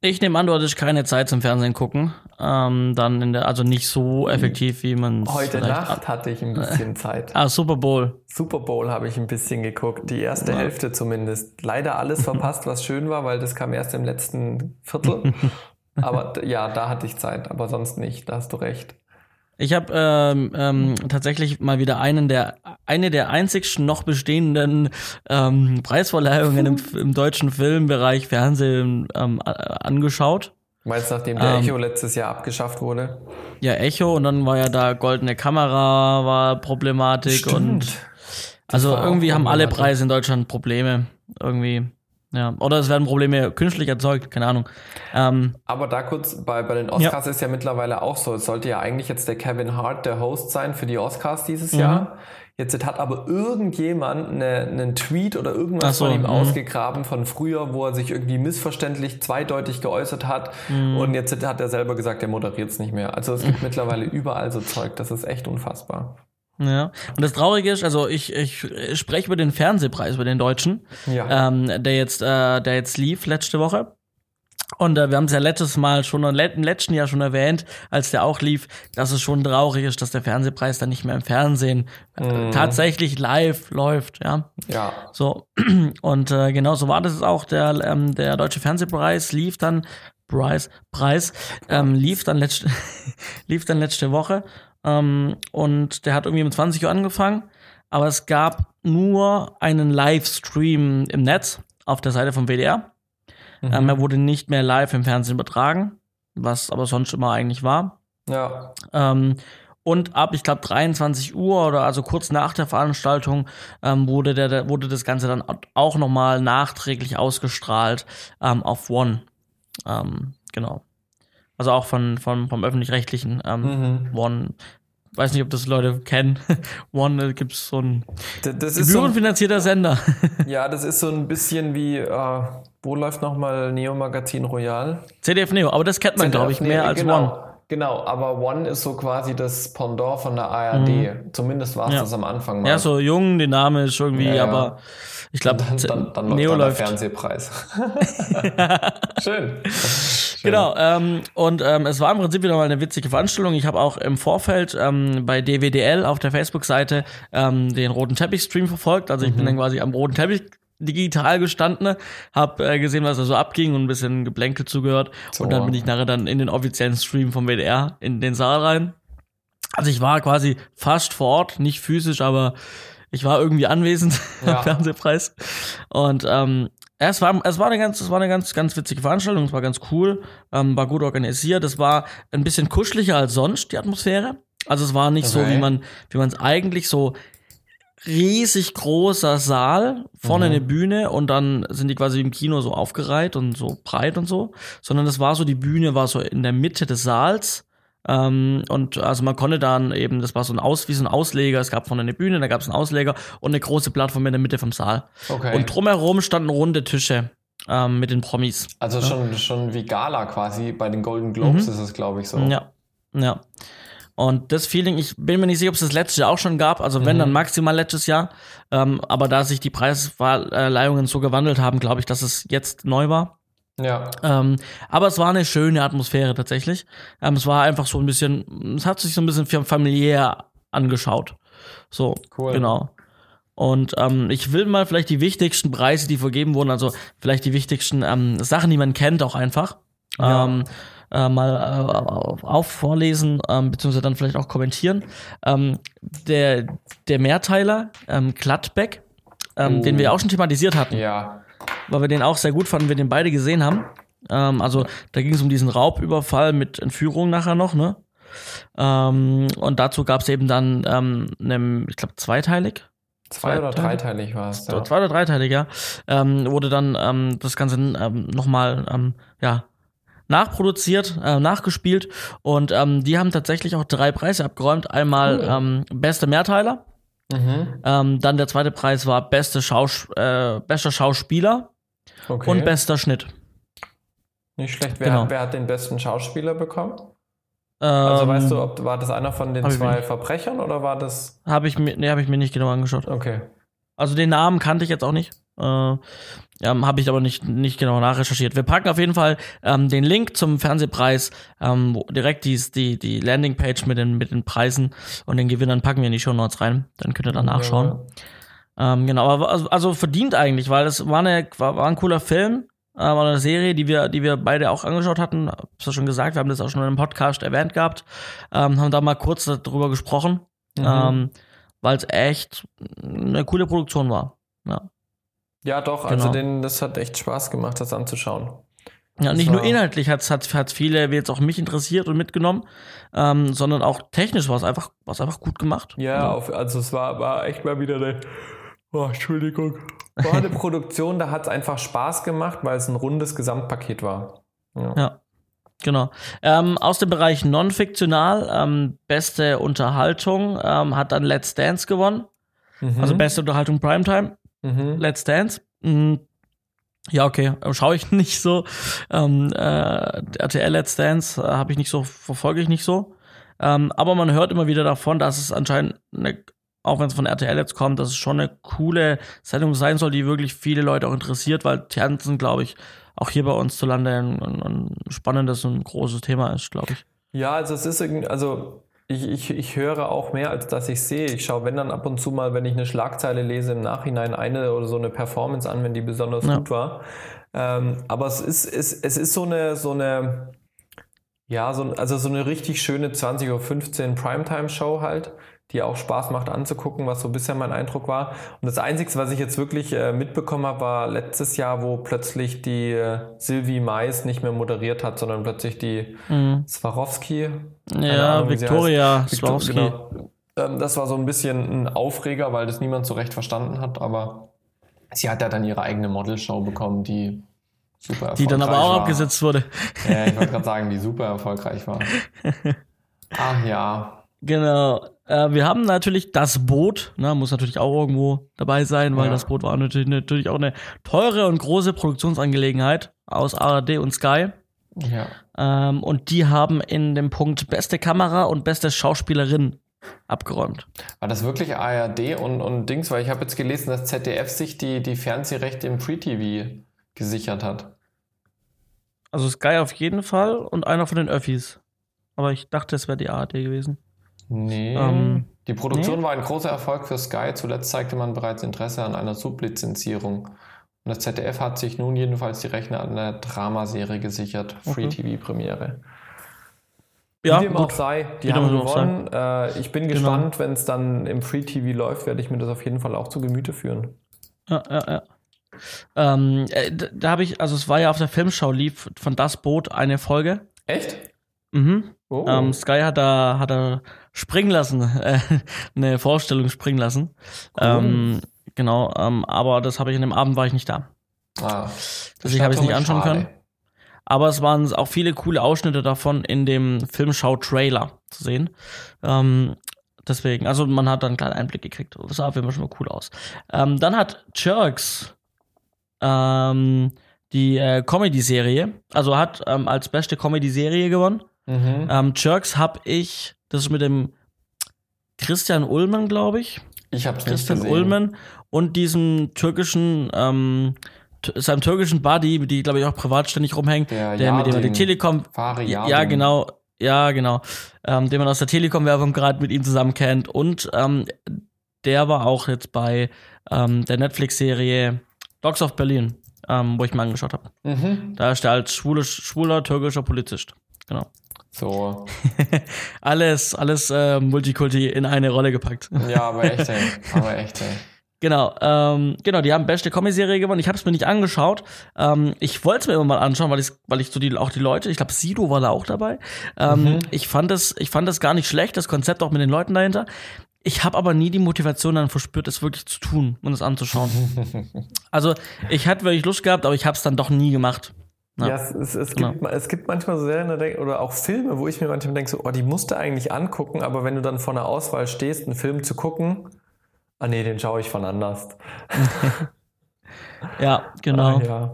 Ich nehme an, du hattest keine Zeit zum Fernsehen gucken. Ähm, dann in der, also nicht so effektiv, wie man Heute Nacht hatte ich ein bisschen Zeit. Ah, Super Bowl. Super Bowl habe ich ein bisschen geguckt. Die erste ja. Hälfte zumindest. Leider alles verpasst, was schön war, weil das kam erst im letzten Viertel. Aber ja, da hatte ich Zeit, aber sonst nicht. Da hast du recht. Ich habe ähm, ähm, tatsächlich mal wieder einen der eine der einzigsten noch bestehenden ähm, Preisverleihungen im, im deutschen Filmbereich Fernsehen ähm, angeschaut. Meinst du, nachdem der ähm, Echo letztes Jahr abgeschafft wurde? Ja, Echo und dann war ja da goldene Kamera war Problematik Stimmt. und also irgendwie haben alle Preise in Deutschland Probleme irgendwie. Ja, oder es werden Probleme künstlich erzeugt, keine Ahnung. Ähm, Aber da kurz, bei, bei den Oscars ja. ist ja mittlerweile auch so, es sollte ja eigentlich jetzt der Kevin Hart der Host sein für die Oscars dieses mhm. Jahr. Jetzt hat aber irgendjemand eine, einen Tweet oder irgendwas so, von ihm mh. ausgegraben von früher, wo er sich irgendwie missverständlich zweideutig geäußert hat. Mhm. Und jetzt hat er selber gesagt, er moderiert es nicht mehr. Also es gibt mittlerweile überall so Zeug, das ist echt unfassbar. Ja, und das Traurige ist, also ich, ich spreche über den Fernsehpreis, über den deutschen, ja. ähm, der jetzt, äh, der jetzt lief letzte Woche. Und äh, wir haben es ja letztes Mal schon im letzten Jahr schon erwähnt, als der auch lief, dass es schon traurig ist, dass der Fernsehpreis dann nicht mehr im Fernsehen äh, mhm. tatsächlich live läuft, ja. Ja. So und äh, genau so war das auch. Der ähm, der deutsche Fernsehpreis lief dann Preis Preis ähm, lief dann letzte lief dann letzte Woche ähm, und der hat irgendwie um 20 Uhr angefangen, aber es gab nur einen Livestream im Netz auf der Seite vom WDR. Mhm. Ähm, er wurde nicht mehr live im Fernsehen übertragen, was aber sonst immer eigentlich war. Ja. Ähm, und ab, ich glaube, 23 Uhr oder also kurz nach der Veranstaltung ähm, wurde, der, wurde das Ganze dann auch nochmal nachträglich ausgestrahlt ähm, auf One. Ähm, genau. Also auch von, von, vom öffentlich-rechtlichen ähm, mhm. One. Weiß nicht, ob das Leute kennen. One gibt es so ein das ist gebührenfinanzierter so Sender. ja, das ist so ein bisschen wie, äh, wo läuft nochmal Neo Magazin Royal? CDF Neo, aber das kennt man, glaube ich, mehr als genau. One. Genau, aber One ist so quasi das Pendant von der ARD. Mhm. Zumindest war es ja. das am Anfang mal. Ja, so jung, dynamisch irgendwie, ja, ja. aber ich glaube, dann, dann, Neo läuft der Fernsehpreis. Schön. Schön. Genau, ähm, und ähm, es war im Prinzip wieder mal eine witzige Veranstaltung. Ich habe auch im Vorfeld ähm, bei DWDL auf der Facebook-Seite ähm, den roten Teppich-Stream verfolgt. Also ich mhm. bin dann quasi am roten Teppich digital gestanden, habe äh, gesehen, was da so abging und ein bisschen Geplänkel zugehört. So. Und dann bin ich nachher dann in den offiziellen Stream vom WDR in den Saal rein. Also ich war quasi fast vor Ort, nicht physisch, aber ich war irgendwie anwesend ja. am Fernsehpreis. Und ähm, es war, es war eine ganz, es war eine ganz, ganz witzige Veranstaltung. Es war ganz cool, ähm, war gut organisiert. Es war ein bisschen kuscheliger als sonst die Atmosphäre. Also es war nicht okay. so, wie man, wie man es eigentlich so riesig großer Saal, vorne mhm. eine Bühne und dann sind die quasi im Kino so aufgereiht und so breit und so, sondern es war so, die Bühne war so in der Mitte des Saals Ähm, und also man konnte dann eben, das war so ein Aus, wie so ein Ausleger, es gab vorne eine Bühne, da gab es einen Ausleger und eine große Plattform in der Mitte vom Saal. Okay. Und drumherum standen runde Tische ähm, mit den Promis. also schon, schon wie Gala quasi. Bei den Golden Globes ist es, glaube ich, so. Mhm. Ja, ja. Und das Feeling, ich bin mir nicht sicher, ob es das letzte Jahr auch schon gab, also wenn dann maximal letztes Jahr. Ähm, aber da sich die Preisleihungen so gewandelt haben, glaube ich, dass es jetzt neu war. Ja. Ähm, aber es war eine schöne Atmosphäre tatsächlich. Ähm, es war einfach so ein bisschen, es hat sich so ein bisschen familiär angeschaut. So, Cool. genau. Und ähm, ich will mal vielleicht die wichtigsten Preise, die vergeben wurden, also vielleicht die wichtigsten ähm, Sachen, die man kennt, auch einfach Ja. ähm, äh, mal äh, auf vorlesen, ähm, beziehungsweise dann vielleicht auch kommentieren. Ähm, der, der Mehrteiler, ähm, Gladbeck, ähm, Oh. den wir auch schon thematisiert hatten Ja. Weil wir den auch sehr gut fanden, wir den beide gesehen haben. Ähm, also da ging es um diesen Raubüberfall mit Entführung nachher noch, ne? Ähm, und dazu gab es eben dann, ähm, ne, ich glaube, zweiteilig. Zwei oder dreiteilig war es. Ja. Zwei oder dreiteilig, ja. Ähm, wurde dann ähm, das Ganze ähm, nochmal, ähm, ja, nachproduziert, äh, nachgespielt und ähm, die haben tatsächlich auch drei Preise abgeräumt. Einmal Cool. ähm, beste Mehrteiler, Mhm. ähm, dann der zweite Preis war beste Schaus äh, bester Schauspieler Okay. und bester Schnitt. Nicht schlecht. Wer, Genau. wer hat den besten Schauspieler bekommen? Also Ähm, weißt du, ob war das einer von den hab zwei. Verbrechern oder war das. Habe ich mir, nee, habe ich mir nicht genau angeschaut. Okay. Also den Namen kannte ich jetzt auch nicht. Äh, ja, habe ich aber nicht, nicht genau nachrecherchiert. Wir packen auf jeden Fall ähm, den Link zum Fernsehpreis, ähm, direkt die, die, die Landingpage mit den, mit den Preisen und den Gewinnern packen wir in die Show Notes rein. Dann könnt ihr dann nachschauen. Ähm, genau, aber also, also verdient eigentlich, weil es war, eine, war, war ein cooler Film, äh, war eine Serie, die wir, die wir beide auch angeschaut hatten. Hab's ja schon gesagt, wir haben das auch schon in einem Podcast erwähnt gehabt, ähm, haben da mal kurz darüber gesprochen, Mhm. ähm, weil es echt eine coole Produktion war. Ja, Ja, doch, also Genau. den, das hat echt Spaß gemacht, das anzuschauen. ja Das nicht nur inhaltlich hat's hat's hat's viele, wie jetzt auch mich interessiert und mitgenommen, ähm, sondern auch technisch war es einfach, war's einfach gut gemacht. Ja, auf, also es war, war echt mal wieder eine. Oh, Entschuldigung. War eine Produktion, da hat es einfach Spaß gemacht, weil es ein rundes Gesamtpaket war. Ja. Ja. Genau. Ähm, aus dem Bereich non-fiktional, ähm, beste Unterhaltung, ähm, hat dann Let's Dance gewonnen. Mhm. Also beste Unterhaltung Primetime, mhm. Let's Dance. Mhm. Ja, okay, schaue ich nicht so. Ähm, äh, RTL Let's Dance äh, habe ich nicht so, verfolge ich nicht so. Ähm, aber man hört immer wieder davon, dass es anscheinend, eine, auch wenn es von RTL jetzt kommt, dass es schon eine coole Sendung sein soll, die wirklich viele Leute auch interessiert, weil Tanzen, glaube ich, auch hier bei uns zu Lande ein, ein, ein spannendes und großes Thema ist, glaube ich. Ja, also es ist irgendwie, also ich, ich, ich höre auch mehr, als dass ich sehe. Ich schaue, wenn dann ab und zu mal, wenn ich eine Schlagzeile lese, im Nachhinein eine oder so eine Performance an, wenn die besonders Ja. gut war. Ähm, aber es ist, es, es ist so eine, so eine, ja, so, also so eine richtig schöne 20.15 Uhr Primetime-Show halt, die auch Spaß macht anzugucken, was so bisher mein Eindruck war. Und das Einzige, was ich jetzt wirklich äh, mitbekommen habe, war letztes Jahr, wo plötzlich die äh, Sylvie Mais nicht mehr moderiert hat, sondern plötzlich die Mhm. Swarovski. Ja, Ahnung, Victoria. Swarovski. Genau. Ähm, das war so ein bisschen ein Aufreger, weil das niemand so recht verstanden hat, aber sie hat ja dann ihre eigene Modelshow bekommen, die super erfolgreich Die dann aber auch war. abgesetzt wurde. Ja, ich wollte gerade sagen, die super erfolgreich war. Ach ja. Genau. Äh, wir haben natürlich das Boot, ne, muss natürlich auch irgendwo dabei sein, weil Ja. das Boot war natürlich, natürlich auch eine teure und große Produktionsangelegenheit aus ARD und Sky. Ja. Ähm, und die haben in dem Punkt beste Kamera und beste Schauspielerin abgeräumt. War das wirklich ARD und, und Dings? Weil ich habe jetzt gelesen, dass ZDF sich die, die Fernsehrechte im Free-TV gesichert hat. Also Sky auf jeden Fall und einer von den Öffis. Aber ich dachte, es wäre die ARD gewesen. Nee. Ähm, die Produktion war ein großer Erfolg für Sky. Zuletzt zeigte man bereits Interesse an einer Sublizenzierung. Und das ZDF hat sich nun jedenfalls die Rechte an der Dramaserie gesichert. Free TV Premiere. Ja, Wie dem gut. auch sei, die Wie haben gewonnen. Äh, ich bin Genau. gespannt, wenn es dann im Free TV läuft, werde ich mir das auf jeden Fall auch zu Gemüte führen. Ja, ja, ja. Ähm, äh, da da habe ich, also es war ja auf der Filmschau lief von Das Boot eine Folge. Echt? Mhm. Oh. Ähm, Sky hat da, hat da springen lassen, äh, eine Vorstellung springen lassen. Ähm, genau, ähm, aber das habe ich an dem Abend war ich nicht da. ah, Deswegen habe ich es nicht anschauen schade. können. aber es waren auch viele coole Ausschnitte davon in dem Filmschau-Trailer zu sehen. Ähm, deswegen, also man hat dann einen kleinen Einblick gekriegt. Das sah auf jeden Fall schon mal cool aus. Ähm, dann hat Jerks ähm, die äh, Comedy-Serie, also hat ähm, als beste Comedy-Serie gewonnen. Mhm. Ähm, Jerks habe ich, das ist mit dem Christian Ullmann, glaube ich. Ich nicht Christian gesehen. Ullmann und diesem türkischen, ähm, seinem türkischen Buddy, die, glaube ich, auch privat ständig rumhängt, Der der, mit dem die. Telekom. Fahre Ja, genau. Ja, genau. Ähm, den man aus der Telekom-Werbung gerade mit ihm zusammen kennt. Und ähm, der war auch jetzt bei ähm, der Netflix-Serie Dogs of Berlin, ähm, wo ich mir angeschaut habe. Mhm. Da ist er als schwule, schwuler türkischer Polizist. Genau. So. Alles, alles äh, Multikulti in eine Rolle gepackt. Ja, aber echt, ey. Aber echt, ey. Genau, ähm, genau, die haben beste Comedy-Serie gewonnen. Ich habe es mir nicht angeschaut. Ähm, ich wollte es mir immer mal anschauen, weil ich, weil ich so die, auch die Leute, ich glaube, Sido war da auch dabei. Ähm, Mhm. Ich fand es, ich fand es gar nicht schlecht, das Konzept auch mit den Leuten dahinter. Ich habe aber nie die Motivation dann verspürt, es wirklich zu tun und es anzuschauen. also ich hatte wirklich Lust gehabt, aber ich habe es dann doch nie gemacht. Ja. Ja, es, es, es, Genau. gibt, es gibt manchmal so Serien oder auch Filme, wo ich mir manchmal denke, so, oh, die musst du eigentlich angucken, aber wenn du dann vor einer Auswahl stehst, einen Film zu gucken, ah nee, den schaue ich von anders. Ja, genau. Ah, ja.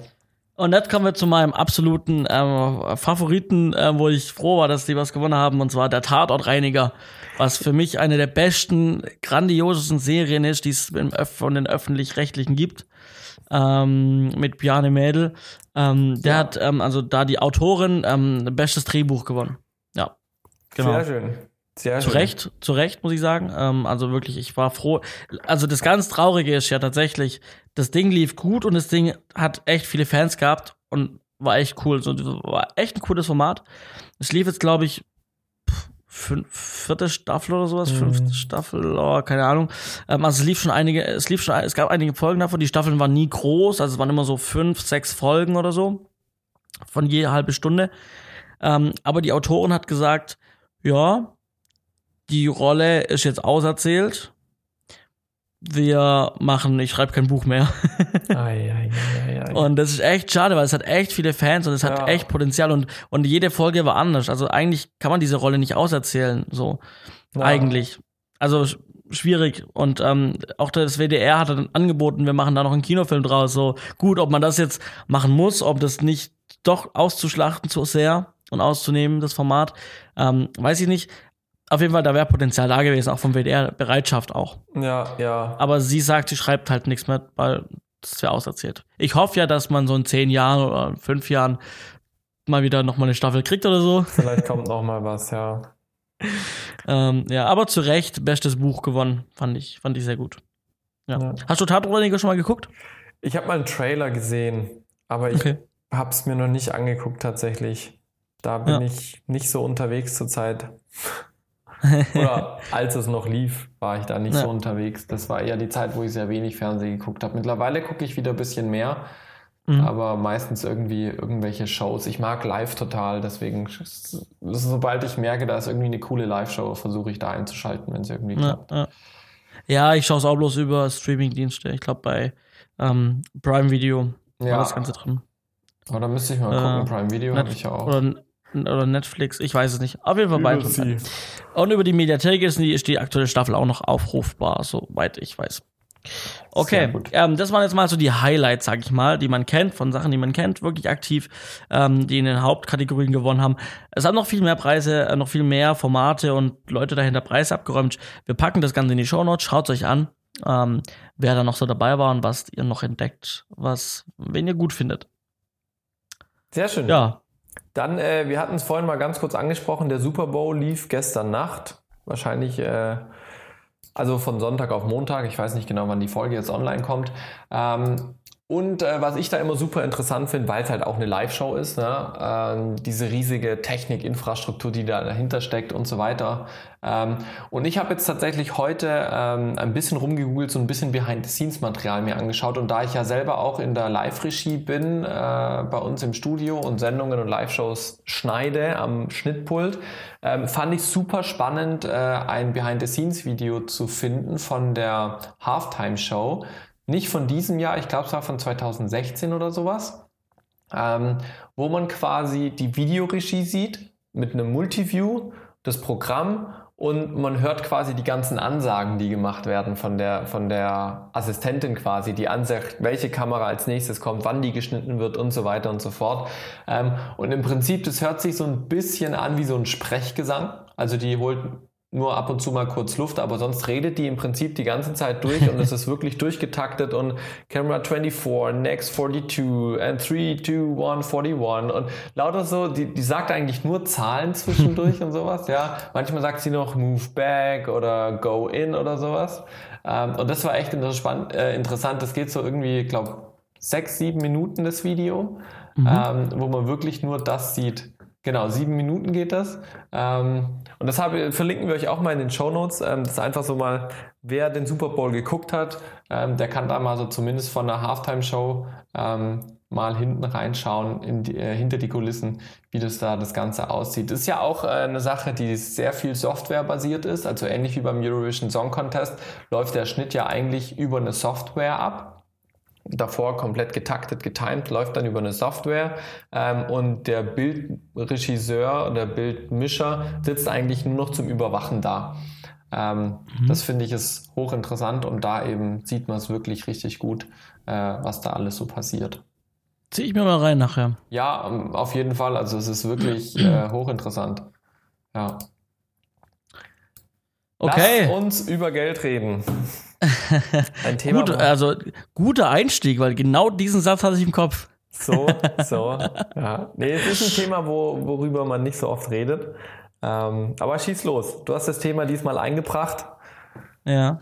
Und jetzt kommen wir zu meinem absoluten ähm, Favoriten, äh, wo ich froh war, dass die was gewonnen haben, und zwar der Tatortreiniger, was für mich eine der besten, grandiosesten Serien ist, die es von den öffentlich-rechtlichen gibt, ähm, mit Bjarne Mädel. Ähm, der Ja. hat ähm, also da die Autorin ähm, bestes Drehbuch gewonnen. Ja, genau. Sehr schön. Sehr Zu schön. Recht, zu Recht, muss ich sagen. Ähm, also wirklich, ich war froh. Also das ganz Traurige ist ja tatsächlich, das Ding lief gut und das Ding hat echt viele Fans gehabt und war echt cool. So, war echt ein cooles Format. Es lief jetzt, glaube ich, fünf, vierte Staffel oder sowas, Mhm. fünfte Staffel, oh, keine Ahnung. Ähm, also es lief schon einige, es lief schon, es gab einige Folgen davon. Die Staffeln waren nie groß, also es waren immer so fünf, sechs Folgen oder so von je halbe Stunde. Ähm, aber die Autorin hat gesagt, ja, die Rolle ist jetzt auserzählt. Wir machen, ich schreibe kein Buch mehr. Ei, ei, ei. Und das ist echt schade, weil es hat echt viele Fans und es hat Ja. echt Potenzial und, und jede Folge war anders. Also eigentlich kann man diese Rolle nicht auserzählen, so. Ja. Eigentlich. Also sch- schwierig. Und ähm, auch das WDR hat dann angeboten, wir machen da noch einen Kinofilm draus. So gut, ob man das jetzt machen muss, ob das nicht doch auszuschlachten zu sehr und auszunehmen, das Format, ähm, weiß ich nicht. Auf jeden Fall, da wäre Potenzial da gewesen, auch vom WDR, Bereitschaft auch. Ja, ja. Aber sie sagt, sie schreibt halt nichts mehr, weil das wäre auserzählt. Ich hoffe ja, dass man so in zehn Jahren oder fünf Jahren mal wieder noch mal eine Staffel kriegt oder so. Vielleicht kommt noch mal was, ja. Ähm, ja, aber zu Recht bestes Buch gewonnen, fand ich, fand ich sehr gut. Ja. Ja. Hast du Tatortreiniger schon mal geguckt? Ich habe mal einen Trailer gesehen, aber ich Okay. habe es mir noch nicht angeguckt tatsächlich. Da bin Ja. ich nicht so unterwegs zurzeit. Oder als es noch lief, war ich da nicht Ja. so unterwegs. Das war eher die Zeit, wo ich sehr wenig Fernsehen geguckt habe. Mittlerweile gucke ich wieder ein bisschen mehr, Mhm. aber meistens irgendwie irgendwelche Shows. Ich mag live total, deswegen, sobald ich merke, da ist irgendwie eine coole Live-Show, versuche ich da einzuschalten, wenn es irgendwie Ja, klappt. ja. ja, ich schaue es auch bloß über Streamingdienste. Ich glaube bei ähm, Prime Video war das Ganze drin. aber da müsste ich mal Äh, gucken. Prime Video habe ich ja auch. Oder, oder Netflix, ich weiß es nicht. Auf jeden Fall Über. Und über die Mediathek ist die, ist die aktuelle Staffel auch noch aufrufbar, soweit ich weiß. Okay, ähm, das waren jetzt mal so die Highlights, sag ich mal, die man kennt, von Sachen, die man kennt, wirklich aktiv, ähm, die in den Hauptkategorien gewonnen haben. Es haben noch viel mehr Preise, äh, noch viel mehr Formate und Leute dahinter Preise abgeräumt. Wir packen das Ganze in die Shownotes, schaut euch an, ähm, wer da noch so dabei war und was ihr noch entdeckt, was, wen ihr gut findet. Sehr schön. Ja, Dann, äh, wir hatten es vorhin mal ganz kurz angesprochen, der Super Bowl lief gestern Nacht. Wahrscheinlich, äh, also von Sonntag auf Montag. Ich weiß nicht genau, wann die Folge jetzt online kommt. Ähm, und äh, was ich da immer super interessant finde, weil es halt auch eine Live-Show ist, ne? ähm, diese riesige Technikinfrastruktur, die da dahinter steckt und so weiter. Ähm, und ich habe jetzt tatsächlich heute ähm, ein bisschen rumgegoogelt, so ein bisschen Behind-the-Scenes-Material mir angeschaut. Und da ich ja selber auch in der Live-Regie bin, äh, bei uns im Studio und Sendungen und Live-Shows schneide am Schnittpult, ähm, fand ich super spannend, äh, ein Behind-the-Scenes-Video zu finden von der Halftime-Show. Nicht von diesem Jahr, ich glaube es war von 2016 oder sowas. ähm, wo man quasi die Videoregie sieht mit einem Multiview, das Programm und man hört quasi die ganzen Ansagen, die gemacht werden von der, von der Assistentin quasi, die ansagt, welche Kamera als nächstes kommt, wann die geschnitten wird und so weiter und so fort. Ähm, und im Prinzip, das hört sich so ein bisschen an wie so ein Sprechgesang. Also die holt nur ab und zu mal kurz Luft, aber sonst redet die im Prinzip die ganze Zeit durch und es ist wirklich durchgetaktet und Camera 24, Next 42 and 3, 2, 1, 41 und lauter so, die, die sagt eigentlich nur Zahlen zwischendurch und sowas, ja. Manchmal sagt sie noch Move Back oder Go In oder sowas. Ähm, und das war echt äh, interessant. Das geht so irgendwie, ich glaube, sechs, sieben Minuten das Video, mhm. ähm, wo man wirklich nur das sieht. Genau, sieben Minuten geht das. Ähm, und das habe, verlinken wir euch auch mal in den Show Notes. Ähm, das ist einfach so mal, wer den Super Bowl geguckt hat, ähm, der kann da mal so zumindest von der Halftime-Show ähm, mal hinten reinschauen, in die, äh, hinter die Kulissen, wie das da das Ganze aussieht. Das ist ja auch äh, eine Sache, die sehr viel softwarebasiert ist. Also ähnlich wie beim Eurovision Song Contest läuft der Schnitt ja eigentlich über eine Software ab davor komplett getaktet, getimed, läuft dann über eine Software ähm, und der Bildregisseur oder Bildmischer sitzt eigentlich nur noch zum Überwachen da. Ähm, mhm. Das finde ich ist hochinteressant und da eben sieht man es wirklich richtig gut, äh, was da alles so passiert. Zieh ich mir mal rein nachher. Ja, ähm, auf jeden Fall. Also es ist wirklich äh, hochinteressant. Ja. Okay. Lass uns über Geld reden. Ein Thema. Gut, also guter Einstieg, weil genau diesen Satz hatte ich im Kopf. So, so. ja. Nee, es ist ein Thema, wo, worüber man nicht so oft redet. Ähm, aber schieß los. Du hast das Thema diesmal eingebracht. Ja.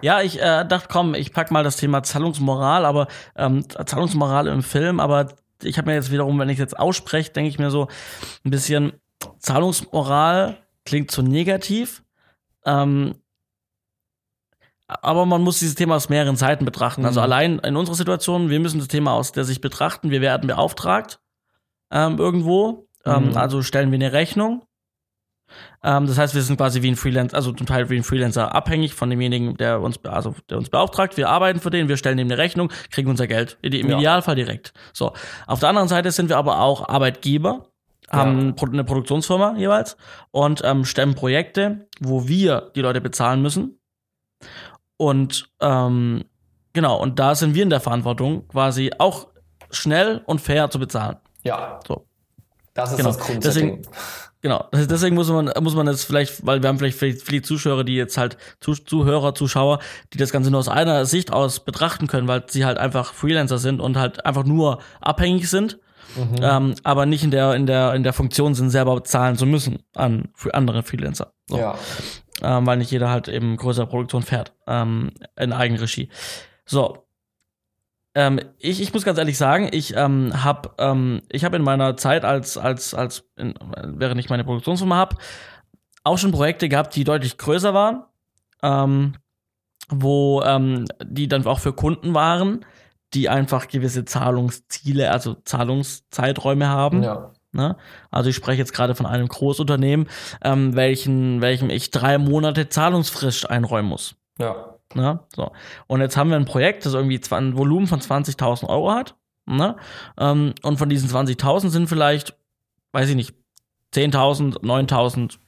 Ja, ich äh, dachte, komm, ich pack mal das Thema Zahlungsmoral, aber ähm, Zahlungsmoral im Film, aber ich habe mir jetzt wiederum, wenn ich jetzt ausspreche, denke ich mir so ein bisschen, Zahlungsmoral klingt zu negativ. Ähm, aber man muss dieses Thema aus mehreren Seiten betrachten. Also mhm. Allein in unserer Situation, wir müssen das Thema aus der Sicht betrachten. Wir werden beauftragt ähm, irgendwo. Ähm, mhm. Also stellen wir eine Rechnung. Ähm, das heißt, wir sind quasi wie ein Freelancer, also zum Teil wie ein Freelancer abhängig von demjenigen, der uns, also der uns beauftragt. Wir arbeiten für den, wir stellen ihm eine Rechnung, kriegen unser Geld. Im ja. Idealfall direkt. So. Auf der anderen Seite sind wir aber auch Arbeitgeber haben ja. eine Produktionsfirma jeweils und ähm, stemmen Projekte, wo wir die Leute bezahlen müssen. Und ähm, genau, und da sind wir in der Verantwortung, quasi auch schnell und fair zu bezahlen. Ja. So. Das ist genau. das Grundsetting. Deswegen, genau. Deswegen muss man, muss man jetzt vielleicht, weil wir haben vielleicht viele Zuschauer, die jetzt halt, Zuhörer, Zuschauer, die das Ganze nur aus einer Sicht aus betrachten können, weil sie halt einfach Freelancer sind und halt einfach nur abhängig sind. Mhm. Ähm, aber nicht in der, in der, in der Funktion sind, selber zahlen zu müssen an für andere Freelancer. So. Ja ähm, weil nicht jeder halt eben größere Produktion fährt ähm, in Eigenregie. So. Ähm, ich, ich muss ganz ehrlich sagen, ich ähm, habe ähm, ich habe in meiner Zeit als als als in, während ich meine Produktionsfirma habe auch schon Projekte gehabt, die deutlich größer waren, ähm, wo ähm, die dann auch für Kunden waren, die einfach gewisse Zahlungsziele, also Zahlungszeiträume haben. Ja. Ne? Also ich spreche jetzt gerade von einem Großunternehmen, ähm, welchen, welchem ich drei Monate Zahlungsfrist einräumen muss. Ja. Ne? So. Und jetzt haben wir ein Projekt, das irgendwie ein Volumen von 20.000 Euro hat. Ne? Ähm, und von diesen 20.000 sind vielleicht, weiß ich nicht, 10.000, 9.000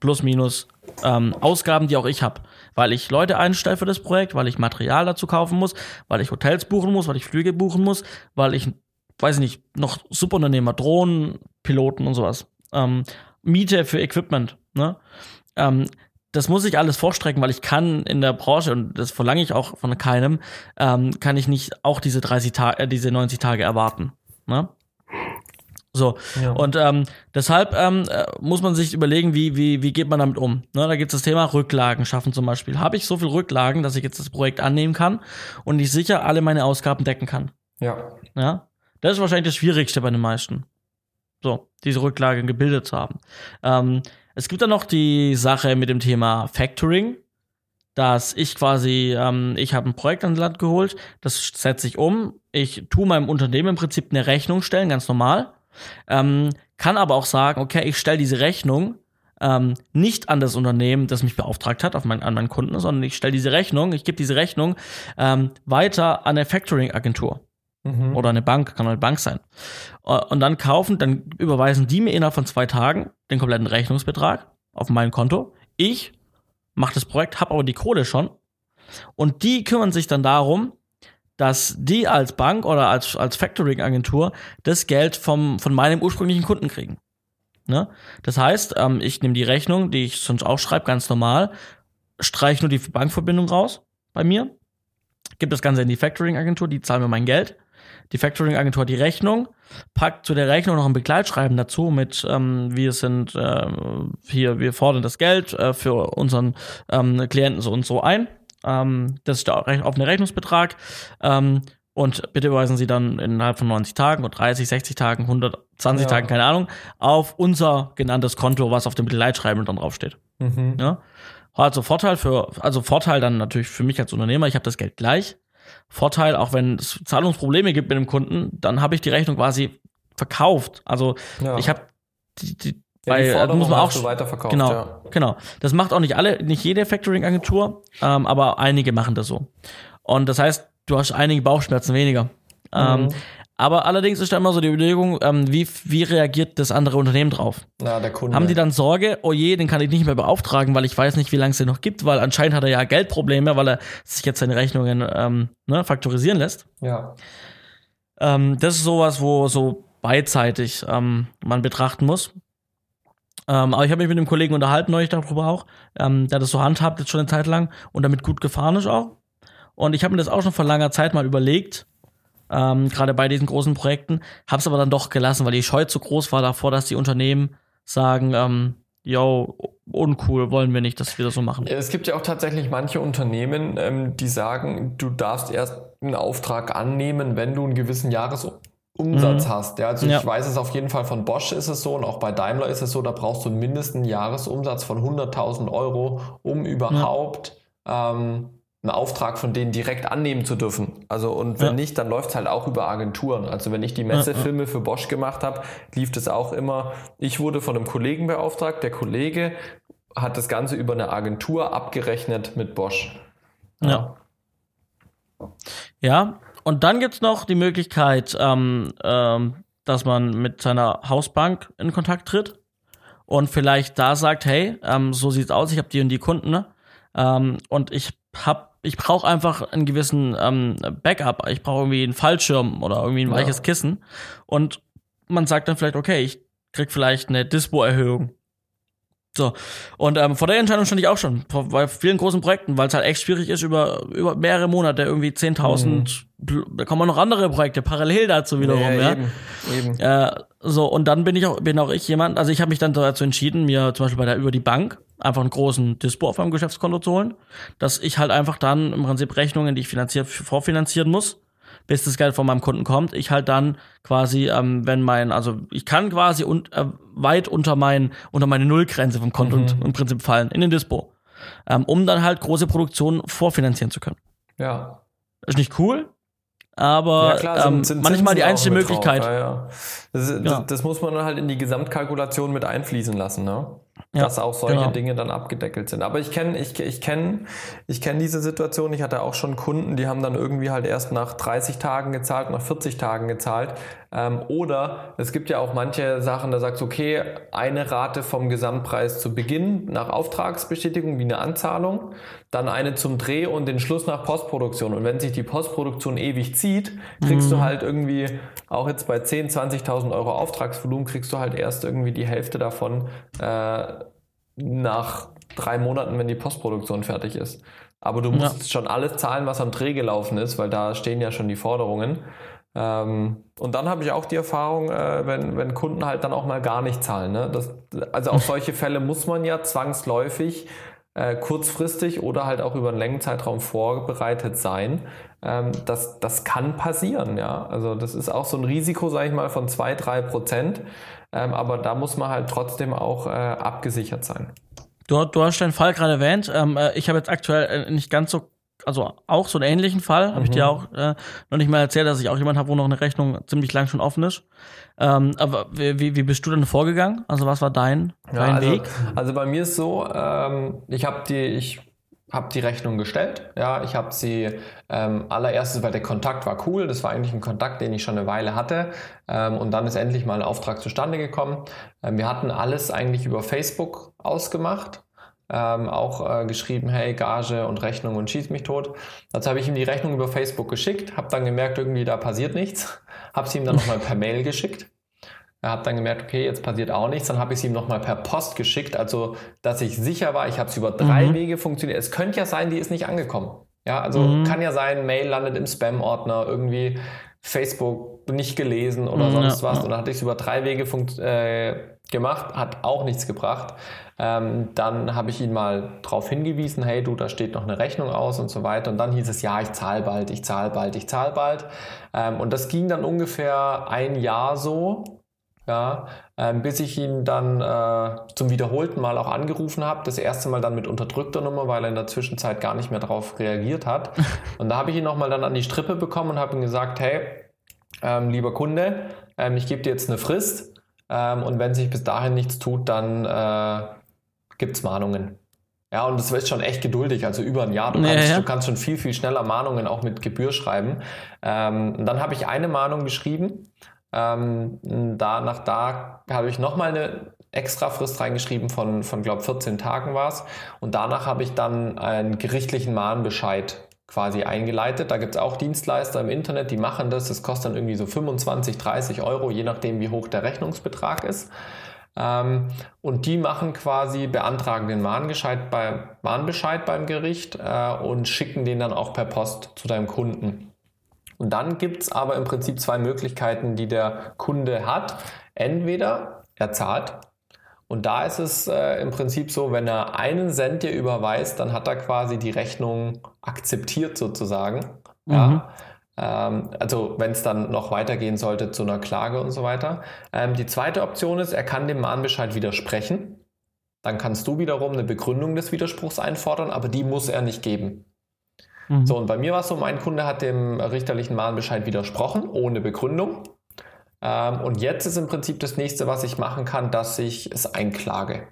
plus minus ähm, Ausgaben, die auch ich habe. Weil ich Leute einstelle für das Projekt, weil ich Material dazu kaufen muss, weil ich Hotels buchen muss, weil ich Flüge buchen muss, weil ich weiß ich nicht, noch Subunternehmer, Drohnenpiloten und sowas. Ähm, Miete für Equipment, ne? Ähm, das muss ich alles vorstrecken, weil ich kann in der Branche, und das verlange ich auch von keinem, ähm, kann ich nicht auch diese 30 Tage, äh, diese 90 Tage erwarten. Ne? So. Ja. Und ähm, deshalb ähm, äh, muss man sich überlegen, wie, wie, wie geht man damit um. Ne, da gibt es das Thema Rücklagen schaffen zum Beispiel. Habe ich so viel Rücklagen, dass ich jetzt das Projekt annehmen kann und ich sicher alle meine Ausgaben decken kann? Ja. Ja. Das ist wahrscheinlich das Schwierigste bei den meisten. So, diese Rücklage gebildet zu haben. Ähm, es gibt dann noch die Sache mit dem Thema Factoring, dass ich quasi, ähm, ich habe ein Projekt an Land geholt, das setze ich um, ich tue meinem Unternehmen im Prinzip eine Rechnung stellen, ganz normal, ähm, kann aber auch sagen, okay, ich stelle diese Rechnung ähm, nicht an das Unternehmen, das mich beauftragt hat, auf mein, an meinen Kunden, sondern ich stelle diese Rechnung, ich gebe diese Rechnung ähm, weiter an eine Factoring-Agentur. Mhm. Oder eine Bank, kann auch eine Bank sein. Äh, und dann kaufen, dann überweisen die mir innerhalb von zwei Tagen den kompletten Rechnungsbetrag auf mein Konto. Ich mache das Projekt, habe aber die Kohle schon. Und die kümmern sich dann darum, dass die als Bank oder als, als Factoring-Agentur das Geld vom, von meinem ursprünglichen Kunden kriegen. Ne? Das heißt, ähm, ich nehme die Rechnung, die ich sonst auch schreibe, ganz normal, streiche nur die Bankverbindung raus bei mir, gebe das Ganze in die Factoring-Agentur, die zahlen mir mein Geld. Die Factoring-Agentur hat die Rechnung, packt zu der Rechnung noch ein Begleitschreiben dazu mit, ähm, wir sind äh, hier, wir fordern das Geld äh, für unseren ähm, Klienten so und so ein. Ähm, das ist der offene Rechnungsbetrag. Ähm, und bitte überweisen Sie dann innerhalb von 90 Tagen oder 30, 60 Tagen, 120 ja. Tagen, keine Ahnung, auf unser genanntes Konto, was auf dem Begleitschreiben dann draufsteht. Mhm. Ja? Also Vorteil für, also Vorteil dann natürlich für mich als Unternehmer, ich habe das Geld gleich. Vorteil, auch wenn es Zahlungsprobleme gibt mit dem Kunden, dann habe ich die Rechnung quasi verkauft. Also ja. ich habe die, die ja, die äh, muss man auch so weiterverkauft. Genau, ja. genau. Das macht auch nicht alle, nicht jede Factoring-Agentur, ähm, aber einige machen das so. Und das heißt, du hast einige Bauchschmerzen weniger. Ähm, mhm. Ähm, aber allerdings ist da immer so die Überlegung, ähm, wie, wie reagiert das andere Unternehmen drauf? Na, der Kunde. Haben die dann Sorge, oh je, den kann ich nicht mehr beauftragen, weil ich weiß nicht, wie lange es den noch gibt, weil anscheinend hat er ja Geldprobleme, weil er sich jetzt seine Rechnungen ähm, ne, faktorisieren lässt. Ja. Ähm, das ist sowas, wo so beidseitig ähm, man betrachten muss. Ähm, aber ich habe mich mit einem Kollegen unterhalten neulich darüber auch, ähm, der das so handhabt jetzt schon eine Zeit lang und damit gut gefahren ist auch. Und ich habe mir das auch schon vor langer Zeit mal überlegt, ähm, gerade bei diesen großen Projekten, habe es aber dann doch gelassen, weil die Scheu zu groß war davor, dass die Unternehmen sagen, ähm, yo, uncool, wollen wir nicht, dass wir das so machen. Es gibt ja auch tatsächlich manche Unternehmen, ähm, die sagen, du darfst erst einen Auftrag annehmen, wenn du einen gewissen Jahresumsatz mhm. hast. Ja, also ja. ich weiß es auf jeden Fall von Bosch ist es so und auch bei Daimler ist es so, da brauchst du mindestens einen Jahresumsatz von 100.000 Euro, um überhaupt ja. ähm, einen Auftrag von denen direkt annehmen zu dürfen. Also und wenn ja. nicht, dann läuft es halt auch über Agenturen. Also wenn ich die Messefilme für Bosch gemacht habe, lief das auch immer. Ich wurde von einem Kollegen beauftragt, der Kollege hat das Ganze über eine Agentur abgerechnet mit Bosch. Ja. Ja, und dann gibt es noch die Möglichkeit, ähm, ähm, dass man mit seiner Hausbank in Kontakt tritt und vielleicht da sagt, hey, ähm, so sieht's aus, ich habe die und die Kunden ne? ähm, und ich habe ich brauche einfach einen gewissen ähm, Backup. Ich brauche irgendwie einen Fallschirm oder irgendwie ein weiches ja. Kissen. Und man sagt dann vielleicht, okay, ich krieg vielleicht eine Dispo-Erhöhung. So. Und ähm, vor der Entscheidung stand ich auch schon, vor, bei vielen großen Projekten, weil es halt echt schwierig ist, über, über mehrere Monate irgendwie 10.000, mhm. da kommen noch andere Projekte parallel dazu wiederum, ja. ja. Eben, eben. Äh, so, und dann bin ich auch, bin auch ich jemand, also ich habe mich dann dazu entschieden, mir zum Beispiel bei der über die Bank einfach einen großen Dispo auf meinem Geschäftskonto zu holen, dass ich halt einfach dann im Prinzip Rechnungen, die ich finanziert, vorfinanzieren muss, bis das Geld von meinem Kunden kommt, ich halt dann quasi, ähm, wenn mein, also ich kann quasi un, äh, weit unter mein, unter meine Nullgrenze vom Konto mhm. im Prinzip fallen, in den Dispo, ähm, um dann halt große Produktionen vorfinanzieren zu können. Ja. Ist nicht cool, aber ja, klar, sind, ähm, sind manchmal die einzige Möglichkeit. Ja, ja. Das, das, das, muss man dann halt in die Gesamtkalkulation mit einfließen lassen, ne? Ja, dass auch solche genau. Dinge dann abgedeckelt sind. Aber ich kenne ich, ich kenn, ich kenn diese Situation. Ich hatte auch schon Kunden, die haben dann irgendwie halt erst nach 30 Tagen gezahlt, nach 40 Tagen gezahlt. Ähm, oder es gibt ja auch manche Sachen, da sagst du, okay, eine Rate vom Gesamtpreis zu Beginn nach Auftragsbestätigung wie eine Anzahlung, dann eine zum Dreh und den Schluss nach Postproduktion. Und wenn sich die Postproduktion ewig zieht, kriegst mhm. du halt irgendwie, auch jetzt bei 10, 20.000 Euro Auftragsvolumen, kriegst du halt erst irgendwie die Hälfte davon äh, nach drei Monaten, wenn die Postproduktion fertig ist. Aber du musst ja. schon alles zahlen, was am Dreh gelaufen ist, weil da stehen ja schon die Forderungen. Ähm, und dann habe ich auch die Erfahrung, äh, wenn, wenn Kunden halt dann auch mal gar nicht zahlen. Ne? Das, also auf solche Fälle muss man ja zwangsläufig äh, kurzfristig oder halt auch über einen längeren Zeitraum vorbereitet sein. Ähm, das, das kann passieren, ja. Also das ist auch so ein Risiko, sage ich mal, von 2, 3 Prozent. Ähm, aber da muss man halt trotzdem auch äh, abgesichert sein. Du, du hast den Fall gerade erwähnt. Ähm, äh, ich habe jetzt aktuell äh, nicht ganz so also auch so einen ähnlichen Fall, habe ich dir mhm. auch äh, noch nicht mal erzählt, dass ich auch jemand habe, wo noch eine Rechnung ziemlich lang schon offen ist. Ähm, aber wie, wie bist du denn vorgegangen? Also was war dein, ja, dein also, Weg? Also bei mir ist so, ähm, ich habe die, ich habe die Rechnung gestellt. Ja, ich habe sie ähm, allererstes, weil der Kontakt war cool. Das war eigentlich ein Kontakt, den ich schon eine Weile hatte. Ähm, und dann ist endlich mal ein Auftrag zustande gekommen. Ähm, wir hatten alles eigentlich über Facebook ausgemacht. Ähm, auch äh, geschrieben, hey, Gage und Rechnung und schieß mich tot. Dazu habe ich ihm die Rechnung über Facebook geschickt, habe dann gemerkt, irgendwie da passiert nichts. Habe sie ihm dann nochmal per Mail geschickt. Er hat dann gemerkt, okay, jetzt passiert auch nichts. Dann habe ich es ihm nochmal per Post geschickt, also dass ich sicher war, ich habe es über drei mhm. Wege funktioniert. Es könnte ja sein, die ist nicht angekommen. Ja, also mhm. kann ja sein, Mail landet im Spam-Ordner, irgendwie Facebook nicht gelesen oder mhm, sonst was. Ja. Und dann hatte ich es über drei Wege äh, gemacht, hat auch nichts gebracht. Ähm, dann habe ich ihn mal darauf hingewiesen, hey du, da steht noch eine Rechnung aus und so weiter. Und dann hieß es, ja, ich zahle bald, ich zahle bald, ich zahle bald. Ähm, und das ging dann ungefähr ein Jahr so ja, ähm, bis ich ihn dann äh, zum wiederholten Mal auch angerufen habe. Das erste Mal dann mit unterdrückter Nummer, weil er in der Zwischenzeit gar nicht mehr darauf reagiert hat. Und da habe ich ihn nochmal dann an die Strippe bekommen und habe ihm gesagt, hey, ähm, lieber Kunde, ähm, ich gebe dir jetzt eine Frist ähm, und wenn sich bis dahin nichts tut, dann äh, gibt es Mahnungen. Ja, und das ist schon echt geduldig, also über ein Jahr. Du kannst, ja, ja. Du kannst schon viel, viel schneller Mahnungen auch mit Gebühr schreiben. Ähm, und dann habe ich eine Mahnung geschrieben ähm, danach da habe ich nochmal eine extra Frist reingeschrieben von, von glaube 14 Tagen war es. Und danach habe ich dann einen gerichtlichen Mahnbescheid quasi eingeleitet. Da gibt es auch Dienstleister im Internet, die machen das. Das kostet dann irgendwie so 25, 30 Euro, je nachdem, wie hoch der Rechnungsbetrag ist. Ähm, und die machen quasi, beantragen den Mahnbescheid, bei, Mahnbescheid beim Gericht äh, und schicken den dann auch per Post zu deinem Kunden. Und dann gibt es aber im Prinzip zwei Möglichkeiten, die der Kunde hat. Entweder er zahlt und da ist es äh, im Prinzip so, wenn er einen Cent dir überweist, dann hat er quasi die Rechnung akzeptiert sozusagen. Mhm. Ja. Ähm, also wenn es dann noch weitergehen sollte zu einer Klage und so weiter. Ähm, die zweite Option ist, er kann dem Mahnbescheid widersprechen. Dann kannst du wiederum eine Begründung des Widerspruchs einfordern, aber die muss er nicht geben. Mhm. So, und bei mir war es so, mein Kunde hat dem richterlichen Mahnbescheid widersprochen, ohne Begründung. Ähm, und jetzt ist im Prinzip das nächste, was ich machen kann, dass ich es einklage.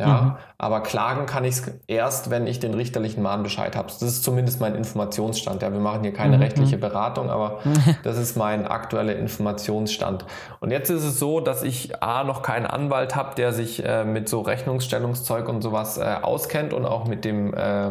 Ja, mhm. aber klagen kann ich es erst, wenn ich den richterlichen Mahnbescheid habe. Das ist zumindest mein Informationsstand. Ja, wir machen hier keine mhm. rechtliche Beratung, aber das ist mein aktueller Informationsstand. Und jetzt ist es so, dass ich A noch keinen Anwalt habe, der sich äh, mit so Rechnungsstellungszeug und sowas äh, auskennt und auch mit dem äh,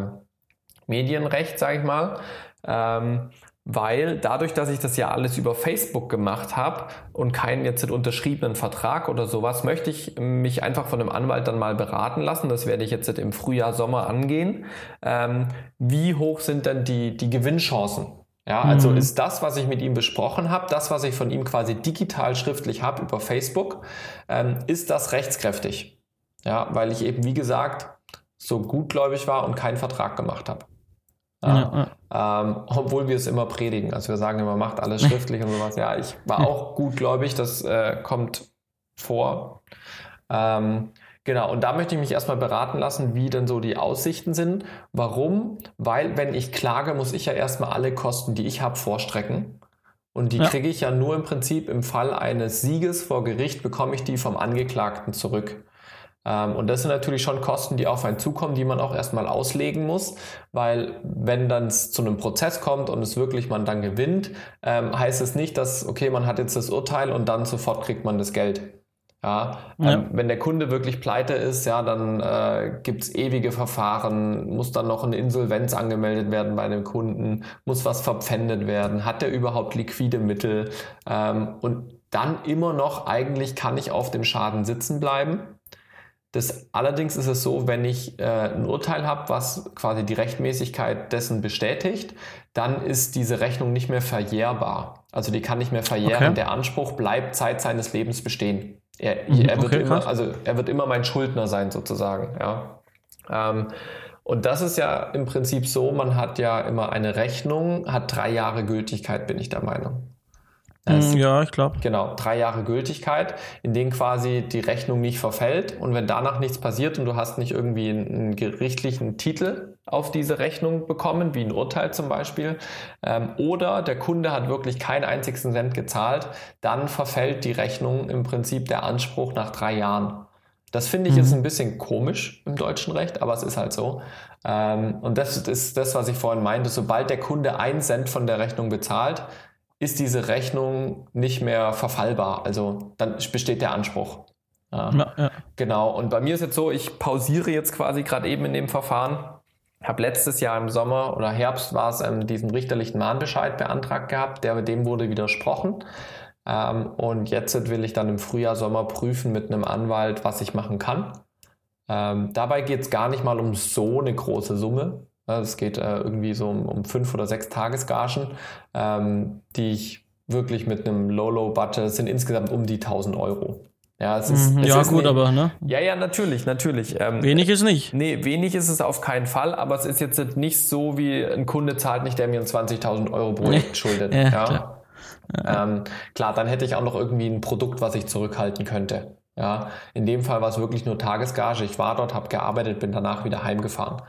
Medienrecht, sage ich mal. Ähm, weil dadurch, dass ich das ja alles über Facebook gemacht habe und keinen jetzt unterschriebenen Vertrag oder sowas, möchte ich mich einfach von einem Anwalt dann mal beraten lassen. Das werde ich jetzt im Frühjahr, Sommer angehen. Ähm, wie hoch sind denn die, die Gewinnchancen? Ja, also mhm. ist das, was ich mit ihm besprochen habe, das, was ich von ihm quasi digital schriftlich habe über Facebook, ähm, ist das rechtskräftig? Ja, weil ich eben, wie gesagt, so gutgläubig war und keinen Vertrag gemacht habe. Ja, ja. Ähm, obwohl wir es immer predigen. Also wir sagen immer, macht alles schriftlich und sowas. Ja, ich war auch gutgläubig, das äh, kommt vor. Ähm, genau, und da möchte ich mich erstmal beraten lassen, wie denn so die Aussichten sind. Warum? Weil, wenn ich klage, muss ich ja erstmal alle Kosten, die ich habe, vorstrecken. Und die ja. kriege ich ja nur im Prinzip im Fall eines Sieges vor Gericht, bekomme ich die vom Angeklagten zurück. Ähm, und das sind natürlich schon Kosten, die auf einen zukommen, die man auch erstmal auslegen muss, weil wenn dann es zu einem Prozess kommt und es wirklich man dann gewinnt, ähm, heißt es nicht, dass, okay, man hat jetzt das Urteil und dann sofort kriegt man das Geld. Ja, ja. Ähm, wenn der Kunde wirklich pleite ist, ja, dann äh, gibt es ewige Verfahren, muss dann noch eine Insolvenz angemeldet werden bei dem Kunden, muss was verpfändet werden, hat er überhaupt liquide Mittel ähm, und dann immer noch eigentlich kann ich auf dem Schaden sitzen bleiben das, allerdings ist es so, wenn ich äh, ein Urteil habe, was quasi die Rechtmäßigkeit dessen bestätigt, dann ist diese Rechnung nicht mehr verjährbar. Also die kann nicht mehr verjähren. Okay. Der Anspruch bleibt Zeit seines Lebens bestehen. Er, mhm, er wird okay, immer, also er wird immer mein Schuldner sein sozusagen. Ja. Ähm, und das ist ja im Prinzip so, man hat ja immer eine Rechnung, hat drei Jahre Gültigkeit, bin ich der Meinung. Es, ja, ich glaube. Genau, drei Jahre Gültigkeit, in denen quasi die Rechnung nicht verfällt. Und wenn danach nichts passiert und du hast nicht irgendwie einen gerichtlichen Titel auf diese Rechnung bekommen, wie ein Urteil zum Beispiel, ähm, oder der Kunde hat wirklich keinen einzigen Cent gezahlt, dann verfällt die Rechnung im Prinzip der Anspruch nach drei Jahren. Das finde ich mhm. ist ein bisschen komisch im deutschen Recht, aber es ist halt so. Ähm, und das ist das, was ich vorhin meinte. Sobald der Kunde einen Cent von der Rechnung bezahlt, ist diese Rechnung nicht mehr verfallbar. Also dann besteht der Anspruch. Ja, ja. Genau. Und bei mir ist jetzt so, ich pausiere jetzt quasi gerade eben in dem Verfahren. Habe letztes Jahr im Sommer oder Herbst war es ähm, diesen richterlichen Mahnbescheid beantragt gehabt, der dem wurde widersprochen. Ähm, und jetzt will ich dann im Frühjahr, Sommer prüfen mit einem Anwalt, was ich machen kann. Ähm, dabei geht es gar nicht mal um so eine große Summe. Es geht äh, irgendwie so um, um fünf oder sechs Tagesgagen, ähm, die ich wirklich mit einem Low-Low-Budget sind insgesamt um die 1000 Euro. Ja, es ist, mhm, es ja ist gut, ne, aber ne? Ja, ja, natürlich, natürlich. Ähm, wenig ist nicht. Nee, wenig ist es auf keinen Fall, aber es ist jetzt nicht so, wie ein Kunde zahlt nicht, der mir ein 20.000 Euro Projekt schuldet. ja, ja. Klar. Ja. Ähm, klar, dann hätte ich auch noch irgendwie ein Produkt, was ich zurückhalten könnte. Ja, in dem Fall war es wirklich nur Tagesgage. Ich war dort, habe gearbeitet, bin danach wieder heimgefahren.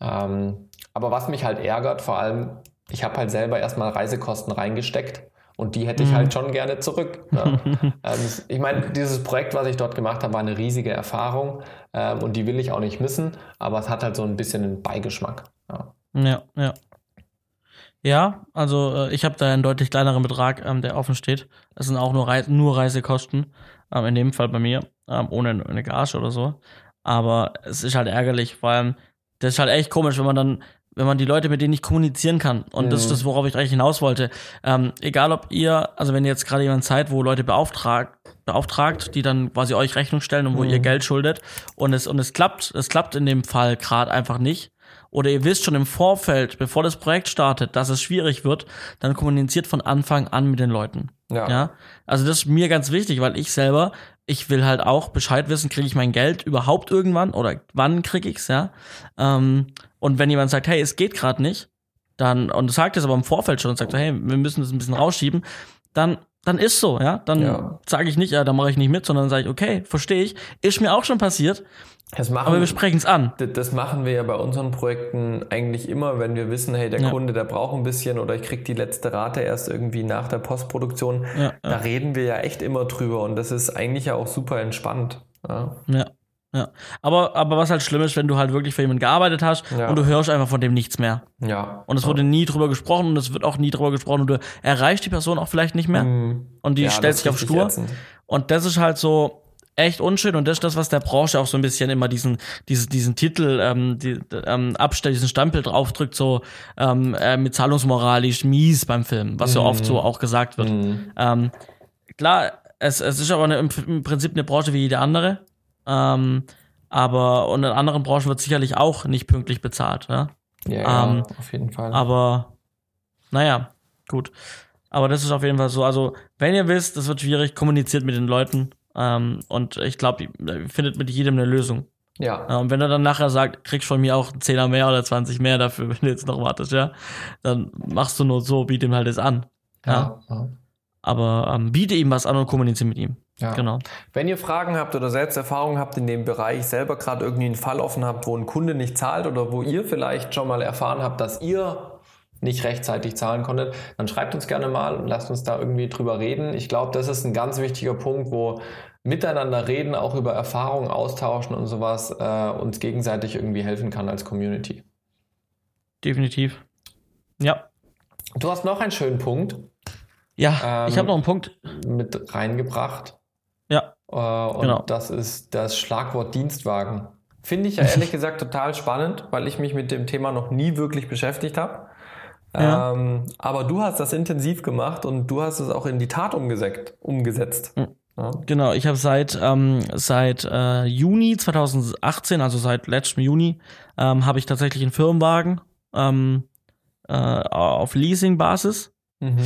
Ähm, aber was mich halt ärgert, vor allem, ich habe halt selber erstmal Reisekosten reingesteckt und die hätte ich mhm. halt schon gerne zurück. Ne? ähm, ich meine, dieses Projekt, was ich dort gemacht habe, war eine riesige Erfahrung ähm, und die will ich auch nicht missen, aber es hat halt so ein bisschen einen Beigeschmack. Ja, ja. Ja, ja also äh, ich habe da einen deutlich kleineren Betrag, ähm, der offen steht. Es sind auch nur, Reis nur Reisekosten, ähm, in dem Fall bei mir, ähm, ohne eine Gage oder so. Aber es ist halt ärgerlich, weil das ist halt echt komisch, wenn man dann, wenn man die Leute mit denen nicht kommunizieren kann. Und mhm. das ist das, worauf ich eigentlich hinaus wollte. Ähm, egal ob ihr, also wenn ihr jetzt gerade jemand seid, wo Leute beauftragt, beauftragt, die dann quasi euch Rechnung stellen und wo mhm. ihr Geld schuldet und es, und es klappt, es klappt in dem Fall gerade einfach nicht. Oder ihr wisst schon im Vorfeld, bevor das Projekt startet, dass es schwierig wird, dann kommuniziert von Anfang an mit den Leuten. Ja. ja. Also das ist mir ganz wichtig, weil ich selber ich will halt auch Bescheid wissen, kriege ich mein Geld überhaupt irgendwann oder wann kriege ich's, ja? Ähm, und wenn jemand sagt, hey, es geht gerade nicht, dann und sagt es aber im Vorfeld schon und sagt, hey, wir müssen das ein bisschen rausschieben, dann dann ist so, ja. Dann ja. sage ich nicht, ja, da mache ich nicht mit, sondern sage ich, okay, verstehe ich, ist mir auch schon passiert. Machen, Aber wir sprechen es an. Das machen wir ja bei unseren Projekten eigentlich immer, wenn wir wissen, hey, der ja. Kunde, der braucht ein bisschen oder ich krieg die letzte Rate erst irgendwie nach der Postproduktion. Ja, da reden wir ja echt immer drüber und das ist eigentlich ja auch super entspannt. Ja. Ja. Aber, aber was halt schlimm ist, wenn du halt wirklich für jemanden gearbeitet hast ja. und du hörst einfach von dem nichts mehr. Ja. Und es wurde nie drüber gesprochen und es wird auch nie drüber gesprochen und du erreichst die Person auch vielleicht nicht mehr. Mhm. Und die ja, stellt sich auf Stur. Ätzend. Und das ist halt so, echt unschön und das ist das, was der Branche auch so ein bisschen immer diesen, diesen, diesen Titel ähm, die, ähm, abstellt, diesen Stempel draufdrückt, so ähm, äh, mit zahlungsmoralisch mies beim Film, was mhm. so oft so auch gesagt wird. Mhm. Ähm, klar, es, es ist aber eine, im Prinzip eine Branche wie jede andere. Ähm, aber und in anderen Branchen wird sicherlich auch nicht pünktlich bezahlt. Ja, ja, ähm, ja auf jeden Fall. Aber naja, gut. Aber das ist auf jeden Fall so. Also, wenn ihr wisst, das wird schwierig, kommuniziert mit den Leuten. Ähm, und ich glaube, findet mit jedem eine Lösung. Ja. ja. Und wenn er dann nachher sagt, kriegst von mir auch 10er mehr oder 20 mehr dafür, wenn du jetzt noch wartest, ja, dann machst du nur so, biete ihm halt das an. Ja. ja. Aber ähm, biete ihm was an und kommuniziere mit ihm. Ja. Genau. Wenn ihr Fragen habt oder selbst Erfahrungen habt in dem Bereich, selber gerade irgendwie einen Fall offen habt, wo ein Kunde nicht zahlt oder wo ihr vielleicht schon mal erfahren habt, dass ihr nicht rechtzeitig zahlen konntet, dann schreibt uns gerne mal und lasst uns da irgendwie drüber reden. Ich glaube, das ist ein ganz wichtiger Punkt, wo miteinander reden, auch über Erfahrungen austauschen und sowas, äh, uns gegenseitig irgendwie helfen kann als Community. Definitiv. Ja. Du hast noch einen schönen Punkt. Ja, ähm, ich habe noch einen Punkt mit reingebracht. Ja. Äh, und genau. das ist das Schlagwort Dienstwagen. Finde ich ja ehrlich gesagt total spannend, weil ich mich mit dem Thema noch nie wirklich beschäftigt habe. Ja. Ähm, aber du hast das intensiv gemacht und du hast es auch in die Tat umgesetzt. umgesetzt. Mhm. Ja. Genau, ich habe seit ähm, seit äh, Juni 2018, also seit letztem Juni, ähm, habe ich tatsächlich einen Firmenwagen ähm, äh, auf Leasing-Basis. Mhm.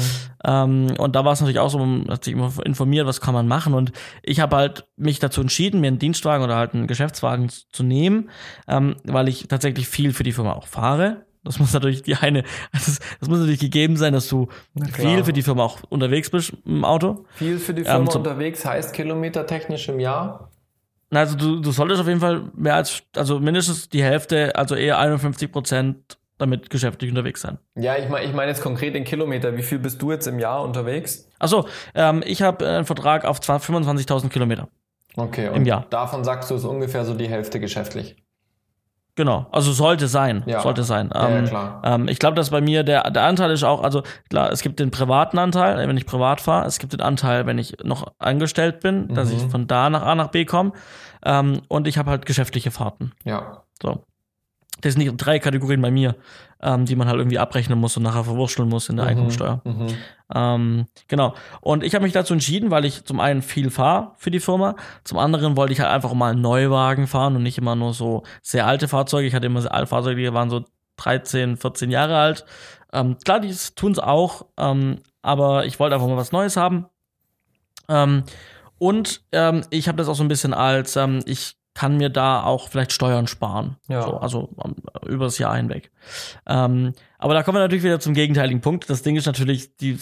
Ähm, und da war es natürlich auch so, man hat sich immer informiert, was kann man machen. Und ich habe halt mich dazu entschieden, mir einen Dienstwagen oder halt einen Geschäftswagen zu nehmen, ähm, weil ich tatsächlich viel für die Firma auch fahre. Das muss natürlich die eine, das, das muss natürlich gegeben sein, dass du viel für die Firma auch unterwegs bist im Auto. Viel für die ähm, Firma ähm, unterwegs heißt kilometertechnisch im Jahr? Also du, du solltest auf jeden Fall mehr als, also mindestens die Hälfte, also eher 51 Prozent damit geschäftlich unterwegs sein. Ja, ich meine ich mein jetzt konkret in Kilometer. Wie viel bist du jetzt im Jahr unterwegs? Achso, ähm, ich habe einen Vertrag auf 25.000 Kilometer. Okay, und Im Jahr. davon sagst du, ist ungefähr so die Hälfte geschäftlich. Genau, also sollte sein, Ja. sollte sein. Ja, ja, Ähm, klar. ähm, ich glaube, dass bei mir der, der Anteil ist auch, also klar, es gibt den privaten Anteil, wenn ich privat fahre, es gibt den Anteil, wenn ich noch angestellt bin, dass Mhm. ich von da nach A nach B komme ähm, und ich habe halt geschäftliche Fahrten. Ja. So. Das sind die drei Kategorien bei mir, ähm, die man halt irgendwie abrechnen muss und nachher verwurschteln muss in der Einkommensteuer. Mhm. Ähm, genau. Und ich habe mich dazu entschieden, weil ich zum einen viel fahre für die Firma, zum anderen wollte ich halt einfach mal einen Neuwagen fahren und nicht immer nur so sehr alte Fahrzeuge. Ich hatte immer sehr alte Fahrzeuge, die waren so 13, 14 Jahre alt. Ähm, klar, die tun es auch, ähm, aber ich wollte einfach mal was Neues haben. Ähm, und ähm, ich habe das auch so ein bisschen als, ähm, ich kann mir da auch vielleicht Steuern sparen. Ja. So, also ähm, über das Jahr hinweg. Ähm, aber da kommen wir natürlich wieder zum gegenteiligen Punkt. Das Ding ist natürlich, die,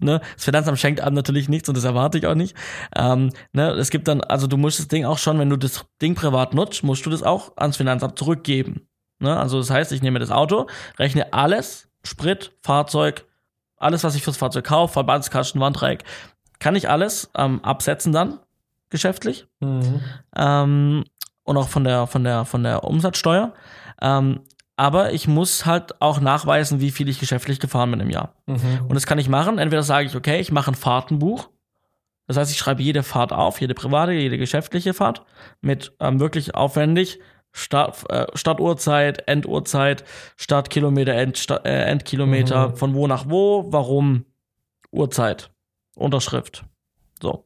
ne, das Finanzamt schenkt einem natürlich nichts und das erwarte ich auch nicht. Ähm, ne, es gibt dann, also du musst das Ding auch schon, wenn du das Ding privat nutzt, musst du das auch ans Finanzamt zurückgeben. Ne? Also das heißt, ich nehme das Auto, rechne alles, Sprit, Fahrzeug, alles, was ich fürs Fahrzeug kaufe, Verbandskasten, Wandreieck, kann ich alles ähm, absetzen dann, geschäftlich Mhm. ähm, und auch von der, von der, von der Umsatzsteuer. Ähm, aber ich muss halt auch nachweisen, wie viel ich geschäftlich gefahren bin im Jahr. Mhm. Und das kann ich machen. Entweder sage ich, okay, ich mache ein Fahrtenbuch. Das heißt, ich schreibe jede Fahrt auf, jede private, jede geschäftliche Fahrt mit ähm, wirklich aufwendig Start, äh, Startuhrzeit, Enduhrzeit, Startkilometer, End, Sta- äh, Endkilometer, Mhm. von wo nach wo, warum, Uhrzeit, Unterschrift. So.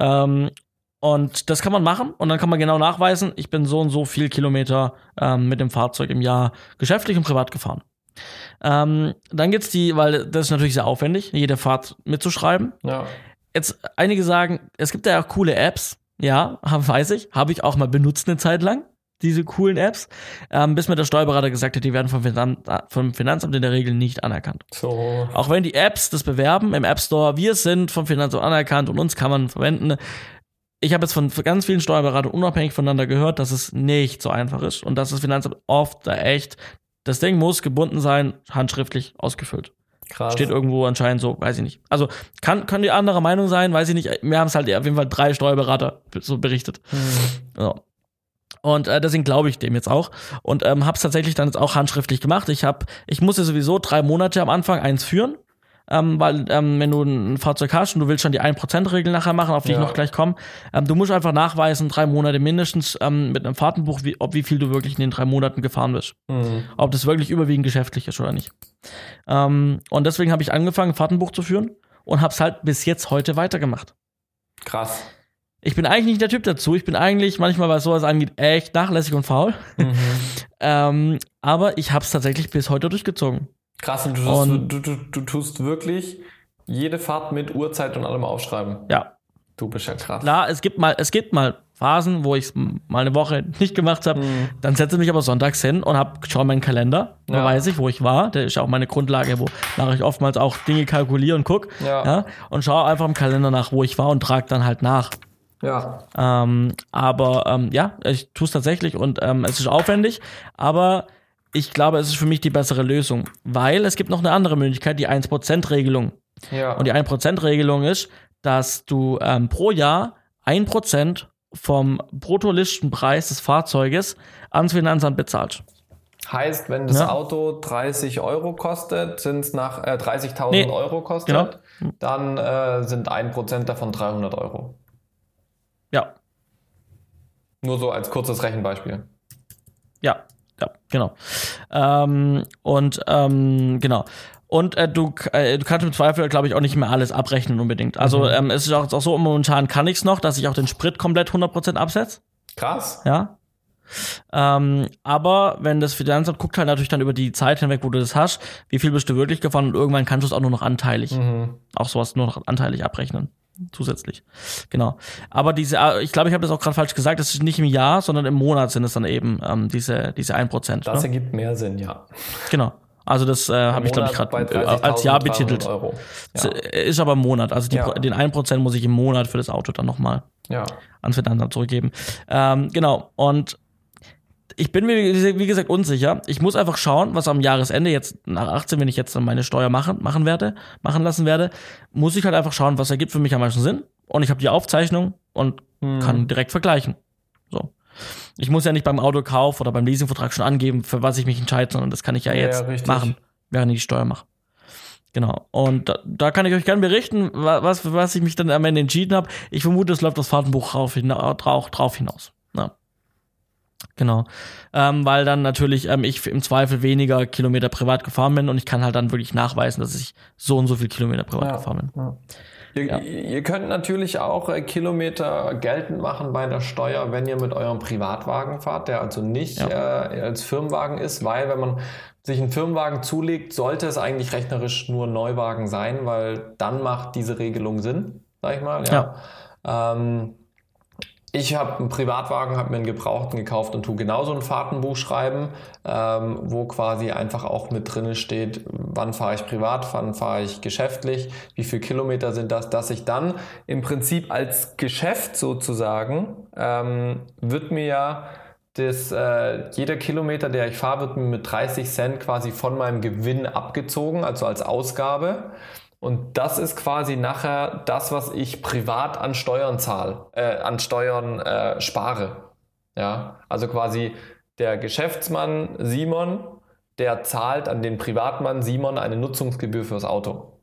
Ähm, und das kann man machen und dann kann man genau nachweisen, ich bin so und so viel Kilometer ähm, mit dem Fahrzeug im Jahr geschäftlich und privat gefahren. Ähm, dann gibt's die, weil das ist natürlich sehr aufwendig, jede Fahrt mitzuschreiben. Ja. Jetzt einige sagen, es gibt ja auch coole Apps. Ja, hab, weiß ich, habe ich auch mal benutzt eine Zeit lang diese coolen Apps, ähm, bis mir der Steuerberater gesagt hat, die werden vom, Finan vom Finanzamt in der Regel nicht anerkannt. So. Auch wenn die Apps das bewerben im App Store, wir sind vom Finanzamt anerkannt und uns kann man verwenden. Ich habe jetzt von ganz vielen Steuerberatern unabhängig voneinander gehört, dass es nicht so einfach ist und dass das Finanzamt oft da echt, das Ding muss gebunden sein, handschriftlich ausgefüllt. Krass. Steht irgendwo anscheinend so, weiß ich nicht. Also kann, kann die andere Meinung sein, weiß ich nicht. Wir haben es halt auf jeden Fall drei Steuerberater so berichtet. Mhm. So. Und äh, deswegen glaube ich dem jetzt auch. Und ähm, habe es tatsächlich dann jetzt auch handschriftlich gemacht. Ich habe, ich musste sowieso drei Monate am Anfang eins führen. Ähm, weil ähm, wenn du ein Fahrzeug hast und du willst schon die 1%-Regel nachher machen, auf die Ja. ich noch gleich komme, ähm, du musst einfach nachweisen, drei Monate mindestens ähm, mit einem Fahrtenbuch, wie, ob wie viel du wirklich in den drei Monaten gefahren bist. Mhm. Ob das wirklich überwiegend geschäftlich ist oder nicht. Ähm, und deswegen habe ich angefangen, ein Fahrtenbuch zu führen und habe es halt bis jetzt heute weitergemacht. Krass. Ich bin eigentlich nicht der Typ dazu. Ich bin eigentlich manchmal, was sowas angeht, echt nachlässig und faul. Mhm. Ähm, aber ich habe es tatsächlich bis heute durchgezogen. Krass, und du, Und- du, du, du tust wirklich jede Fahrt mit Uhrzeit und allem aufschreiben. Ja, Du bist ja krass. klar, es gibt mal, es gibt mal Phasen, wo ich es mal eine Woche nicht gemacht habe. Mhm. Dann setze ich mich aber sonntags hin und hab, schau meinen Kalender. Da Ja. weiß ich, wo ich war. Der ist auch meine Grundlage, wo nachher ich oftmals auch Dinge kalkuliere und guck. Ja. Ja, und schaue einfach im Kalender nach, wo ich war und trage dann halt nach. Ja. Ähm, aber ähm, ja, ich tue es tatsächlich und ähm, es ist aufwendig, aber ich glaube, es ist für mich die bessere Lösung, weil es gibt noch eine andere Möglichkeit, die 1%-Regelung. Ja. Und die 1%-Regelung ist, dass du ähm, pro Jahr 1% vom Bruttolistenpreis des Fahrzeuges ans Finanzamt bezahlst. Heißt, wenn das Ja. Auto 30 Euro kostet, sind es nach äh, 30.000 Nee, Euro kostet, genau. dann äh, sind 1% davon 300 Euro. Ja, Nur so als kurzes Rechenbeispiel. Ja, ja, genau. Ähm, und ähm, genau. Und äh, du, äh, du kannst im Zweifel, glaube ich, auch nicht mehr alles abrechnen unbedingt. Also ähm, es ist auch, auch so, momentan kann ich es noch, dass ich auch den Sprit komplett 100% absetze. Krass. Ja. Ähm, aber wenn das Finanzamt guckt halt natürlich dann über die Zeit hinweg, wo du das hast, wie viel bist du wirklich gefahren und irgendwann kannst du es auch nur noch anteilig. Mhm. Auch sowas nur noch anteilig abrechnen. Zusätzlich. Genau. Aber diese, äh, ich glaube, ich habe das auch gerade falsch gesagt, das ist nicht im Jahr, sondern im Monat sind es dann eben ähm, diese, diese 1%. Das ne? ergibt mehr Sinn, ja. Genau. Also das äh, habe ich, glaube ich, gerade äh, als Jahr 30.300 betitelt. Ja. äh, Ist aber im Monat. Also die, Ja. den 1% muss ich im Monat für das Auto dann nochmal ja. ans Finanzamt zurückgeben. Ähm, genau. Und ich bin mir, wie gesagt, unsicher. Ich muss einfach schauen, was am Jahresende jetzt nach 18, wenn ich jetzt dann meine Steuer machen, machen werde, machen lassen werde, muss ich halt einfach schauen, was ergibt für mich am meisten Sinn. und ich habe die Aufzeichnung und Hm. kann direkt vergleichen. So. Ich muss ja nicht beim Autokauf oder beim Leasingvertrag schon angeben, für was ich mich entscheide, sondern das kann ich ja Ja, jetzt richtig. machen, während ich die Steuer mache. Genau. Und da, da kann ich euch gerne berichten, wa- was, was ich mich dann am Ende entschieden habe. Ich vermute, es läuft das Fahrtenbuch drauf, hina- drauf, drauf hinaus. Ja. Genau. Ähm, weil dann natürlich ähm, ich im Zweifel weniger Kilometer privat gefahren bin und ich kann halt dann wirklich nachweisen, dass ich so und so viel Kilometer privat Ja. gefahren bin. Ja. Ihr, Ja. ihr könnt natürlich auch äh, Kilometer geltend machen bei der Steuer, wenn ihr mit eurem Privatwagen fahrt, der also nicht äh, als Firmenwagen ist, weil wenn man sich einen Firmenwagen zulegt, sollte es eigentlich rechnerisch nur Neuwagen sein, weil dann macht diese Regelung Sinn, sag ich mal. Ja. Ähm, ich habe einen Privatwagen, habe mir einen Gebrauchten gekauft und tue genauso ein Fahrtenbuch schreiben, ähm, wo quasi einfach auch mit drin steht, wann fahre ich privat, wann fahre ich geschäftlich, wie viele Kilometer sind das, dass ich dann im Prinzip als Geschäft sozusagen ähm, wird mir ja das, äh, jeder Kilometer, der ich fahre, wird mir mit 30 Cent quasi von meinem Gewinn abgezogen, also als Ausgabe. Und das ist quasi nachher das, was ich privat an Steuern zahle, äh, an Steuern äh, spare. Ja, also quasi der Geschäftsmann Simon, der zahlt an den Privatmann Simon eine Nutzungsgebühr fürs Auto.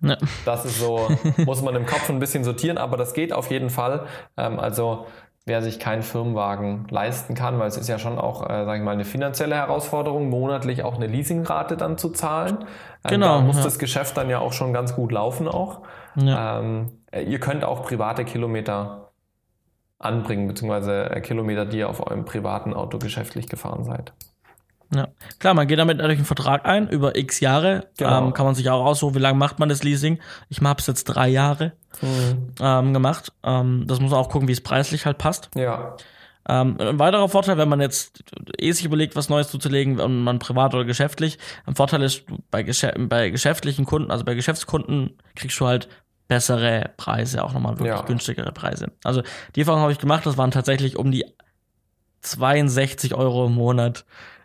Ja. Das ist so, muss man im Kopf ein bisschen sortieren, aber das geht auf jeden Fall. Ähm, also wer sich keinen Firmenwagen leisten kann, weil es ist ja schon auch, äh, sage ich mal, eine finanzielle Herausforderung, monatlich auch eine Leasingrate dann zu zahlen. Ähm, Genau, Da muss ja. das Geschäft dann ja auch schon ganz gut laufen auch. Ja. Ähm, äh, ihr könnt auch private Kilometer anbringen, beziehungsweise äh, Kilometer, die ihr auf eurem privaten Auto geschäftlich gefahren seid. Ja. Klar, man geht damit natürlich einen Vertrag ein über x Jahre. Genau. Ähm, kann man sich auch aussuchen, wie lange macht man das Leasing. Ich habe es jetzt drei Jahre ähm, gemacht. Ähm, das muss man auch gucken, wie es preislich halt passt. Ja, Ähm, ein weiterer Vorteil, wenn man jetzt eh sich überlegt, was Neues zuzulegen, und man privat oder geschäftlich, ein Vorteil ist, bei, Geschä bei geschäftlichen Kunden, also bei Geschäftskunden, kriegst du halt bessere Preise, auch nochmal wirklich Ja. günstigere Preise. Also die Erfahrung habe ich gemacht, das waren tatsächlich um die 62 Euro im Monat,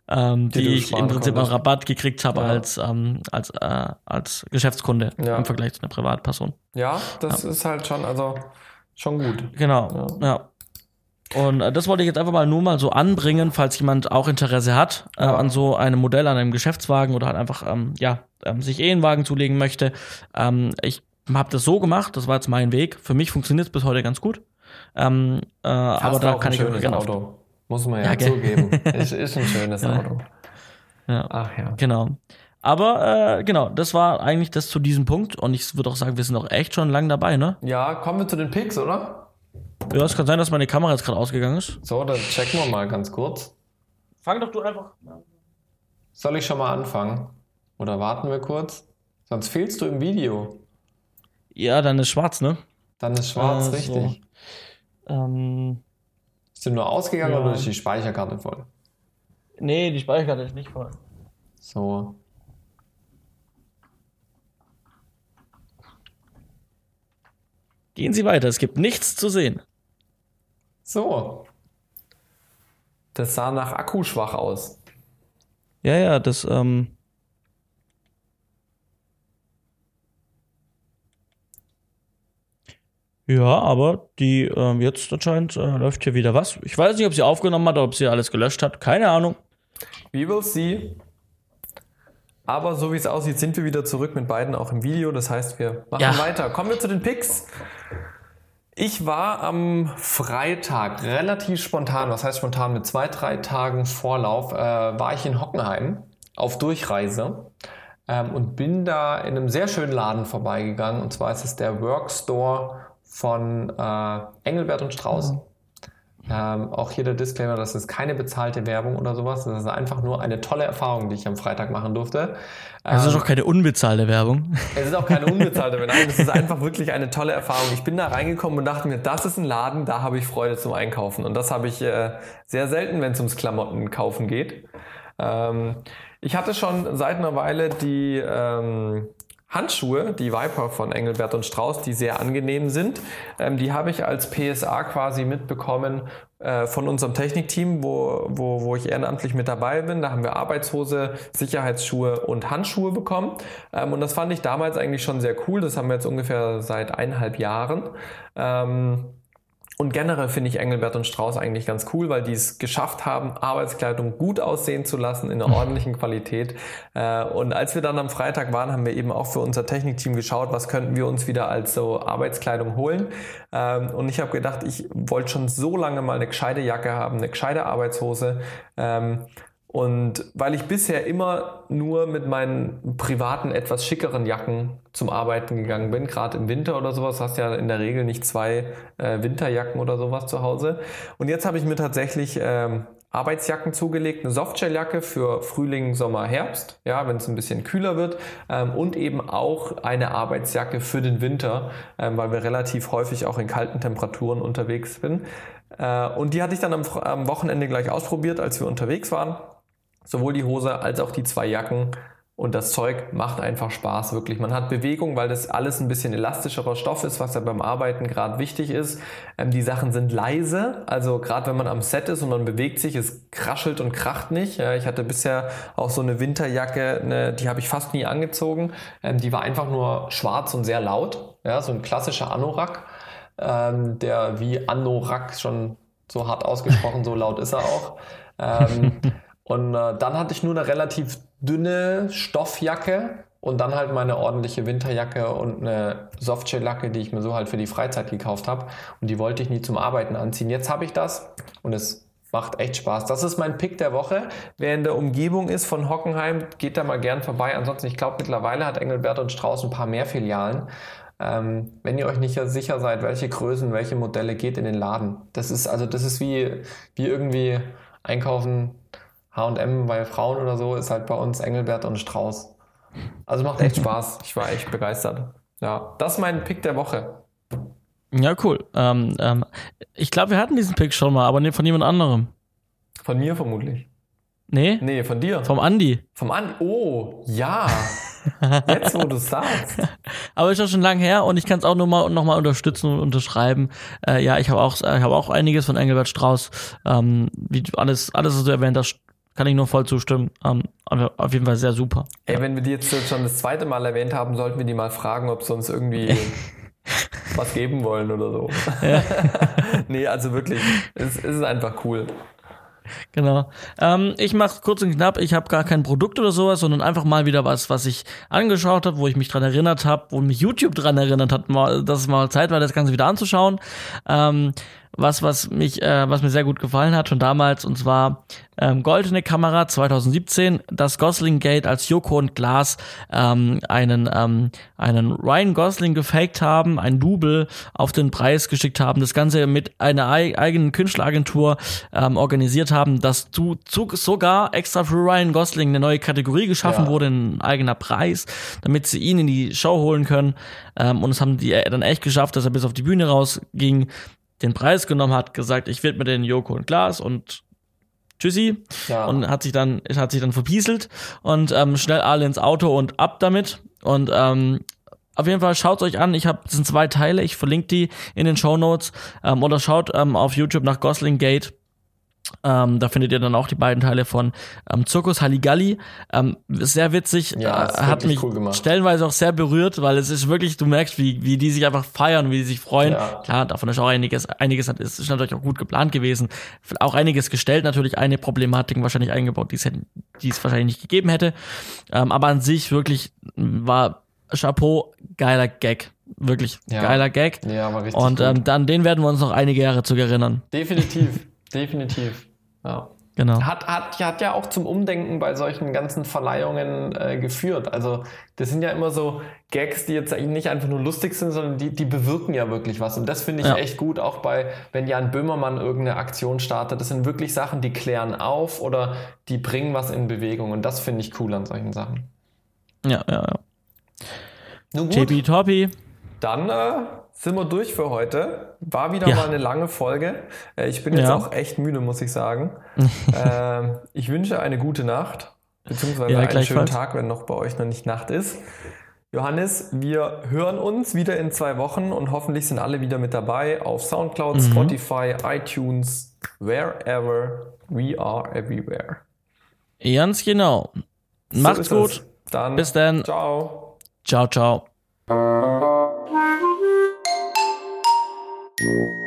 ähm, Die die, ich im Prinzip konntest. Rabatt gekriegt habe Ja. als, ähm, als, äh, als Geschäftskunde Ja. im Vergleich zu einer Privatperson. ja, das ist halt schon, also schon gut. Genau, ja. Und äh, das wollte ich jetzt einfach mal nur mal so anbringen, falls jemand auch Interesse hat äh, Ja. an so einem Modell, an einem Geschäftswagen oder halt einfach, ähm, ja, ähm, sich eh einen Wagen zulegen möchte. Ähm, ich habe das so gemacht, das war jetzt mein Weg. Für mich funktioniert es bis heute ganz gut. Ähm, äh, aber da kann ich auf- Auto. Muss man ja, Ja, zugeben. ist, ist ein schönes Ja. Auto. Ja. Ach ja. Genau. Aber äh, genau, das war eigentlich das zu diesem Punkt. Und ich würde auch sagen, wir sind auch echt schon lang dabei, ne? Ja, kommen wir zu den Picks, oder? Ja, es kann sein, dass meine Kamera jetzt gerade ausgegangen ist. So, dann checken wir mal ganz kurz. Fang doch du einfach. Soll ich schon mal anfangen? Oder warten wir kurz? Sonst fehlst du im Video. Ja, dann ist schwarz, ne? Dann ist schwarz, Äh, so. richtig. Ähm, Ist du nur ausgegangen Ja. oder ist die Speicherkarte voll? nee, die Speicherkarte ist nicht voll. So. Gehen Sie weiter, es gibt nichts zu sehen. So. Das sah nach Akkuschwach aus. Ja, ja, das, ähm. Ja, aber die, ähm, jetzt anscheinend äh, läuft hier wieder was. Ich weiß nicht, ob sie aufgenommen hat oder ob sie alles gelöscht hat. Keine Ahnung. We will see. Aber so wie es aussieht, sind wir wieder zurück mit beiden auch im Video. Das heißt, wir machen Ja. weiter. Kommen wir zu den Picks. Ich war am Freitag relativ spontan, was heißt spontan, mit zwei, drei Tagen Vorlauf, äh, war ich in Hockenheim auf Durchreise ähm, und bin da in einem sehr schönen Laden vorbeigegangen. Und zwar ist es der Workstore von äh, Engelbert und Strauß. Ähm, auch hier der Disclaimer, das ist keine bezahlte Werbung oder sowas. Das ist einfach nur eine tolle Erfahrung, die ich am Freitag machen durfte. Das Ähm, ist auch keine unbezahlte Werbung. es ist auch keine unbezahlte Werbung. Nein, es ist einfach wirklich eine tolle Erfahrung. Ich bin da reingekommen und dachte mir, das ist ein Laden, da habe ich Freude zum Einkaufen. Und das habe ich äh, sehr selten, wenn es ums Klamottenkaufen geht. Ähm, ich hatte schon seit einer Weile die, ähm, Handschuhe, die Viper von Engelbert und Strauß, die sehr angenehm sind. Ähm, die habe ich als PSA quasi mitbekommen äh, von unserem Technikteam, wo, wo, wo ich ehrenamtlich mit dabei bin. Da haben wir Arbeitshose, Sicherheitsschuhe und Handschuhe bekommen. Ähm, und das fand ich damals eigentlich schon sehr cool. Das haben wir jetzt ungefähr seit eineinhalb Jahren. Ähm, und generell finde ich Engelbert und Strauß eigentlich ganz cool, weil die es geschafft haben, Arbeitskleidung gut aussehen zu lassen in einer ordentlichen Qualität. Äh, und als wir dann am Freitag waren, haben wir eben auch für unser Technikteam geschaut, was könnten wir uns wieder als so Arbeitskleidung holen. Ähm, und ich habe gedacht, ich wollte schon so lange mal eine gescheite Jacke haben, eine gescheite Arbeitshose. Und weil ich bisher immer nur mit meinen privaten, etwas schickeren Jacken zum Arbeiten gegangen bin, gerade im Winter oder sowas, hast ja in der Regel nicht zwei äh, Winterjacken oder sowas zu Hause. Und jetzt habe ich mir tatsächlich ähm, Arbeitsjacken zugelegt, eine Softshelljacke für Frühling, Sommer, Herbst, ja, wenn es ein bisschen kühler wird ähm, und eben auch eine Arbeitsjacke für den Winter, ähm, weil wir relativ häufig auch in kalten Temperaturen unterwegs sind. Äh, und die hatte ich dann am Wochenende gleich ausprobiert, als wir unterwegs waren sowohl die Hose als auch die zwei Jacken. Und das Zeug macht einfach Spaß, wirklich. Man hat Bewegung, weil das alles ein bisschen elastischerer Stoff ist, was ja beim Arbeiten gerade wichtig ist. Ähm, die Sachen sind leise, also gerade wenn man am Set ist und man bewegt sich, es kraschelt und kracht nicht. Ja, ich hatte bisher auch so eine Winterjacke, eine, die habe ich fast nie angezogen. Ähm, die war einfach nur schwarz und sehr laut. Ja, so ein klassischer Anorak, ähm, der wie Anorak schon so hart ausgesprochen, so laut ist er auch. Und äh, dann hatte ich nur eine relativ dünne Stoffjacke und dann halt meine ordentliche Winterjacke und eine Softshelljacke, die ich mir so halt für die Freizeit gekauft habe. Und die wollte ich nie zum Arbeiten anziehen. Jetzt habe ich das und es macht echt Spaß. Das ist mein Pick der Woche. Wer in der Umgebung ist von Hockenheim, geht da mal gern vorbei. Ansonsten, ich glaube, mittlerweile hat Engelbert und Strauß ein paar mehr Filialen. Ähm, wenn ihr euch nicht sicher seid, welche Größen, welche Modelle, geht in den Laden. Das ist also, das ist wie, wie irgendwie einkaufen H&M bei Frauen oder so ist halt bei uns Engelbert und Strauß. Also macht echt Spaß. Ich war echt begeistert. Ja, das ist mein Pick der Woche. Ja, cool. Ähm, ähm, ich glaube, wir hatten diesen Pick schon mal, aber von jemand anderem. Von mir vermutlich. Nee? Nee, von dir. Vom Andi. Vom Andi. Oh, ja. Jetzt, wo du sagst. Aber ist ja schon lange her und ich kann es auch nur mal, noch mal unterstützen und unterschreiben. Äh, ja, ich habe auch, ich hab auch einiges von Engelbert Strauß. Ähm, wie alles, alles, was du erwähnt hast, kann ich nur voll zustimmen. Ähm, auf jeden Fall sehr super. Ey, wenn wir die jetzt schon das zweite Mal erwähnt haben, sollten wir die mal fragen, ob sie uns irgendwie was geben wollen oder so. Ja. nee, also wirklich, es, es ist einfach cool. Genau. Ähm, ich mache kurz und knapp. Ich habe gar kein Produkt oder sowas, sondern einfach mal wieder was, was ich angeschaut habe, wo ich mich dran erinnert habe, wo mich YouTube dran erinnert hat, mal, dass es mal Zeit war, das Ganze wieder anzuschauen. Ähm, was, was mich, äh, was mir sehr gut gefallen hat schon damals, und zwar ähm, Goldene Kamera 2017, das Gosling Gate, als Joko und Glas ähm, einen, ähm, einen Ryan Gosling gefaked haben, ein Double auf den Preis geschickt haben, das Ganze mit einer eigenen Künstleragentur ähm, organisiert haben, dass zu, zu, sogar extra für Ryan Gosling eine neue Kategorie geschaffen ja. wurde, ein eigener Preis, damit sie ihn in die Show holen können. Ähm, und es haben die dann echt geschafft, dass er bis auf die Bühne rausging, den Preis genommen hat, gesagt, ich widme den Joko und Glas und tschüssi ja. und hat sich dann hat sich dann verpieselt und ähm, schnell alle ins Auto und ab damit und ähm, auf jeden Fall schaut euch an. Ich habe das sind zwei Teile. Ich verlinke die in den Show Notes ähm, oder schaut ähm, auf YouTube nach Gosling Gate ähm, da findet ihr dann auch die beiden Teile von ähm, Zirkus Halligalli. Ähm, sehr witzig, ja, äh, hat mich cool stellenweise auch sehr berührt, weil es ist wirklich, du merkst, wie, wie die sich einfach feiern, wie die sich freuen. Ja. Klar, davon ist auch einiges, einiges hat, ist natürlich auch gut geplant gewesen. Auch einiges gestellt, natürlich eine Problematik wahrscheinlich eingebaut, die es, die es wahrscheinlich nicht gegeben hätte. Ähm, aber an sich wirklich war Chapeau, geiler Gag. Wirklich ja. geiler Gag. Ja, war richtig. Und ähm, dann den werden wir uns noch einige Jahre zu erinnern. Definitiv. Definitiv. Ja. Genau. Hat, hat, hat ja auch zum Umdenken bei solchen ganzen Verleihungen äh, geführt. Also das sind ja immer so Gags, die jetzt nicht einfach nur lustig sind, sondern die, die bewirken ja wirklich was. Und das finde ich ja. echt gut, auch bei, wenn Jan Böhmermann irgendeine Aktion startet. Das sind wirklich Sachen, die klären auf oder die bringen was in Bewegung. Und das finde ich cool an solchen Sachen. Ja, ja, ja. Nun gut. JP Toppy. Dann äh, sind wir durch für heute. War wieder ja. mal eine lange Folge. Äh, ich bin jetzt ja. auch echt müde, muss ich sagen. ähm, ich wünsche eine gute Nacht, beziehungsweise ja, einen schönen Tag, wenn noch bei euch noch nicht Nacht ist. Johannes, wir hören uns wieder in zwei Wochen und hoffentlich sind alle wieder mit dabei auf Soundcloud, Mhm. Spotify, iTunes, wherever we are everywhere. Ganz genau. So Macht's ist gut. Dann. Bis dann. Ciao. Ciao, ciao. Thank you.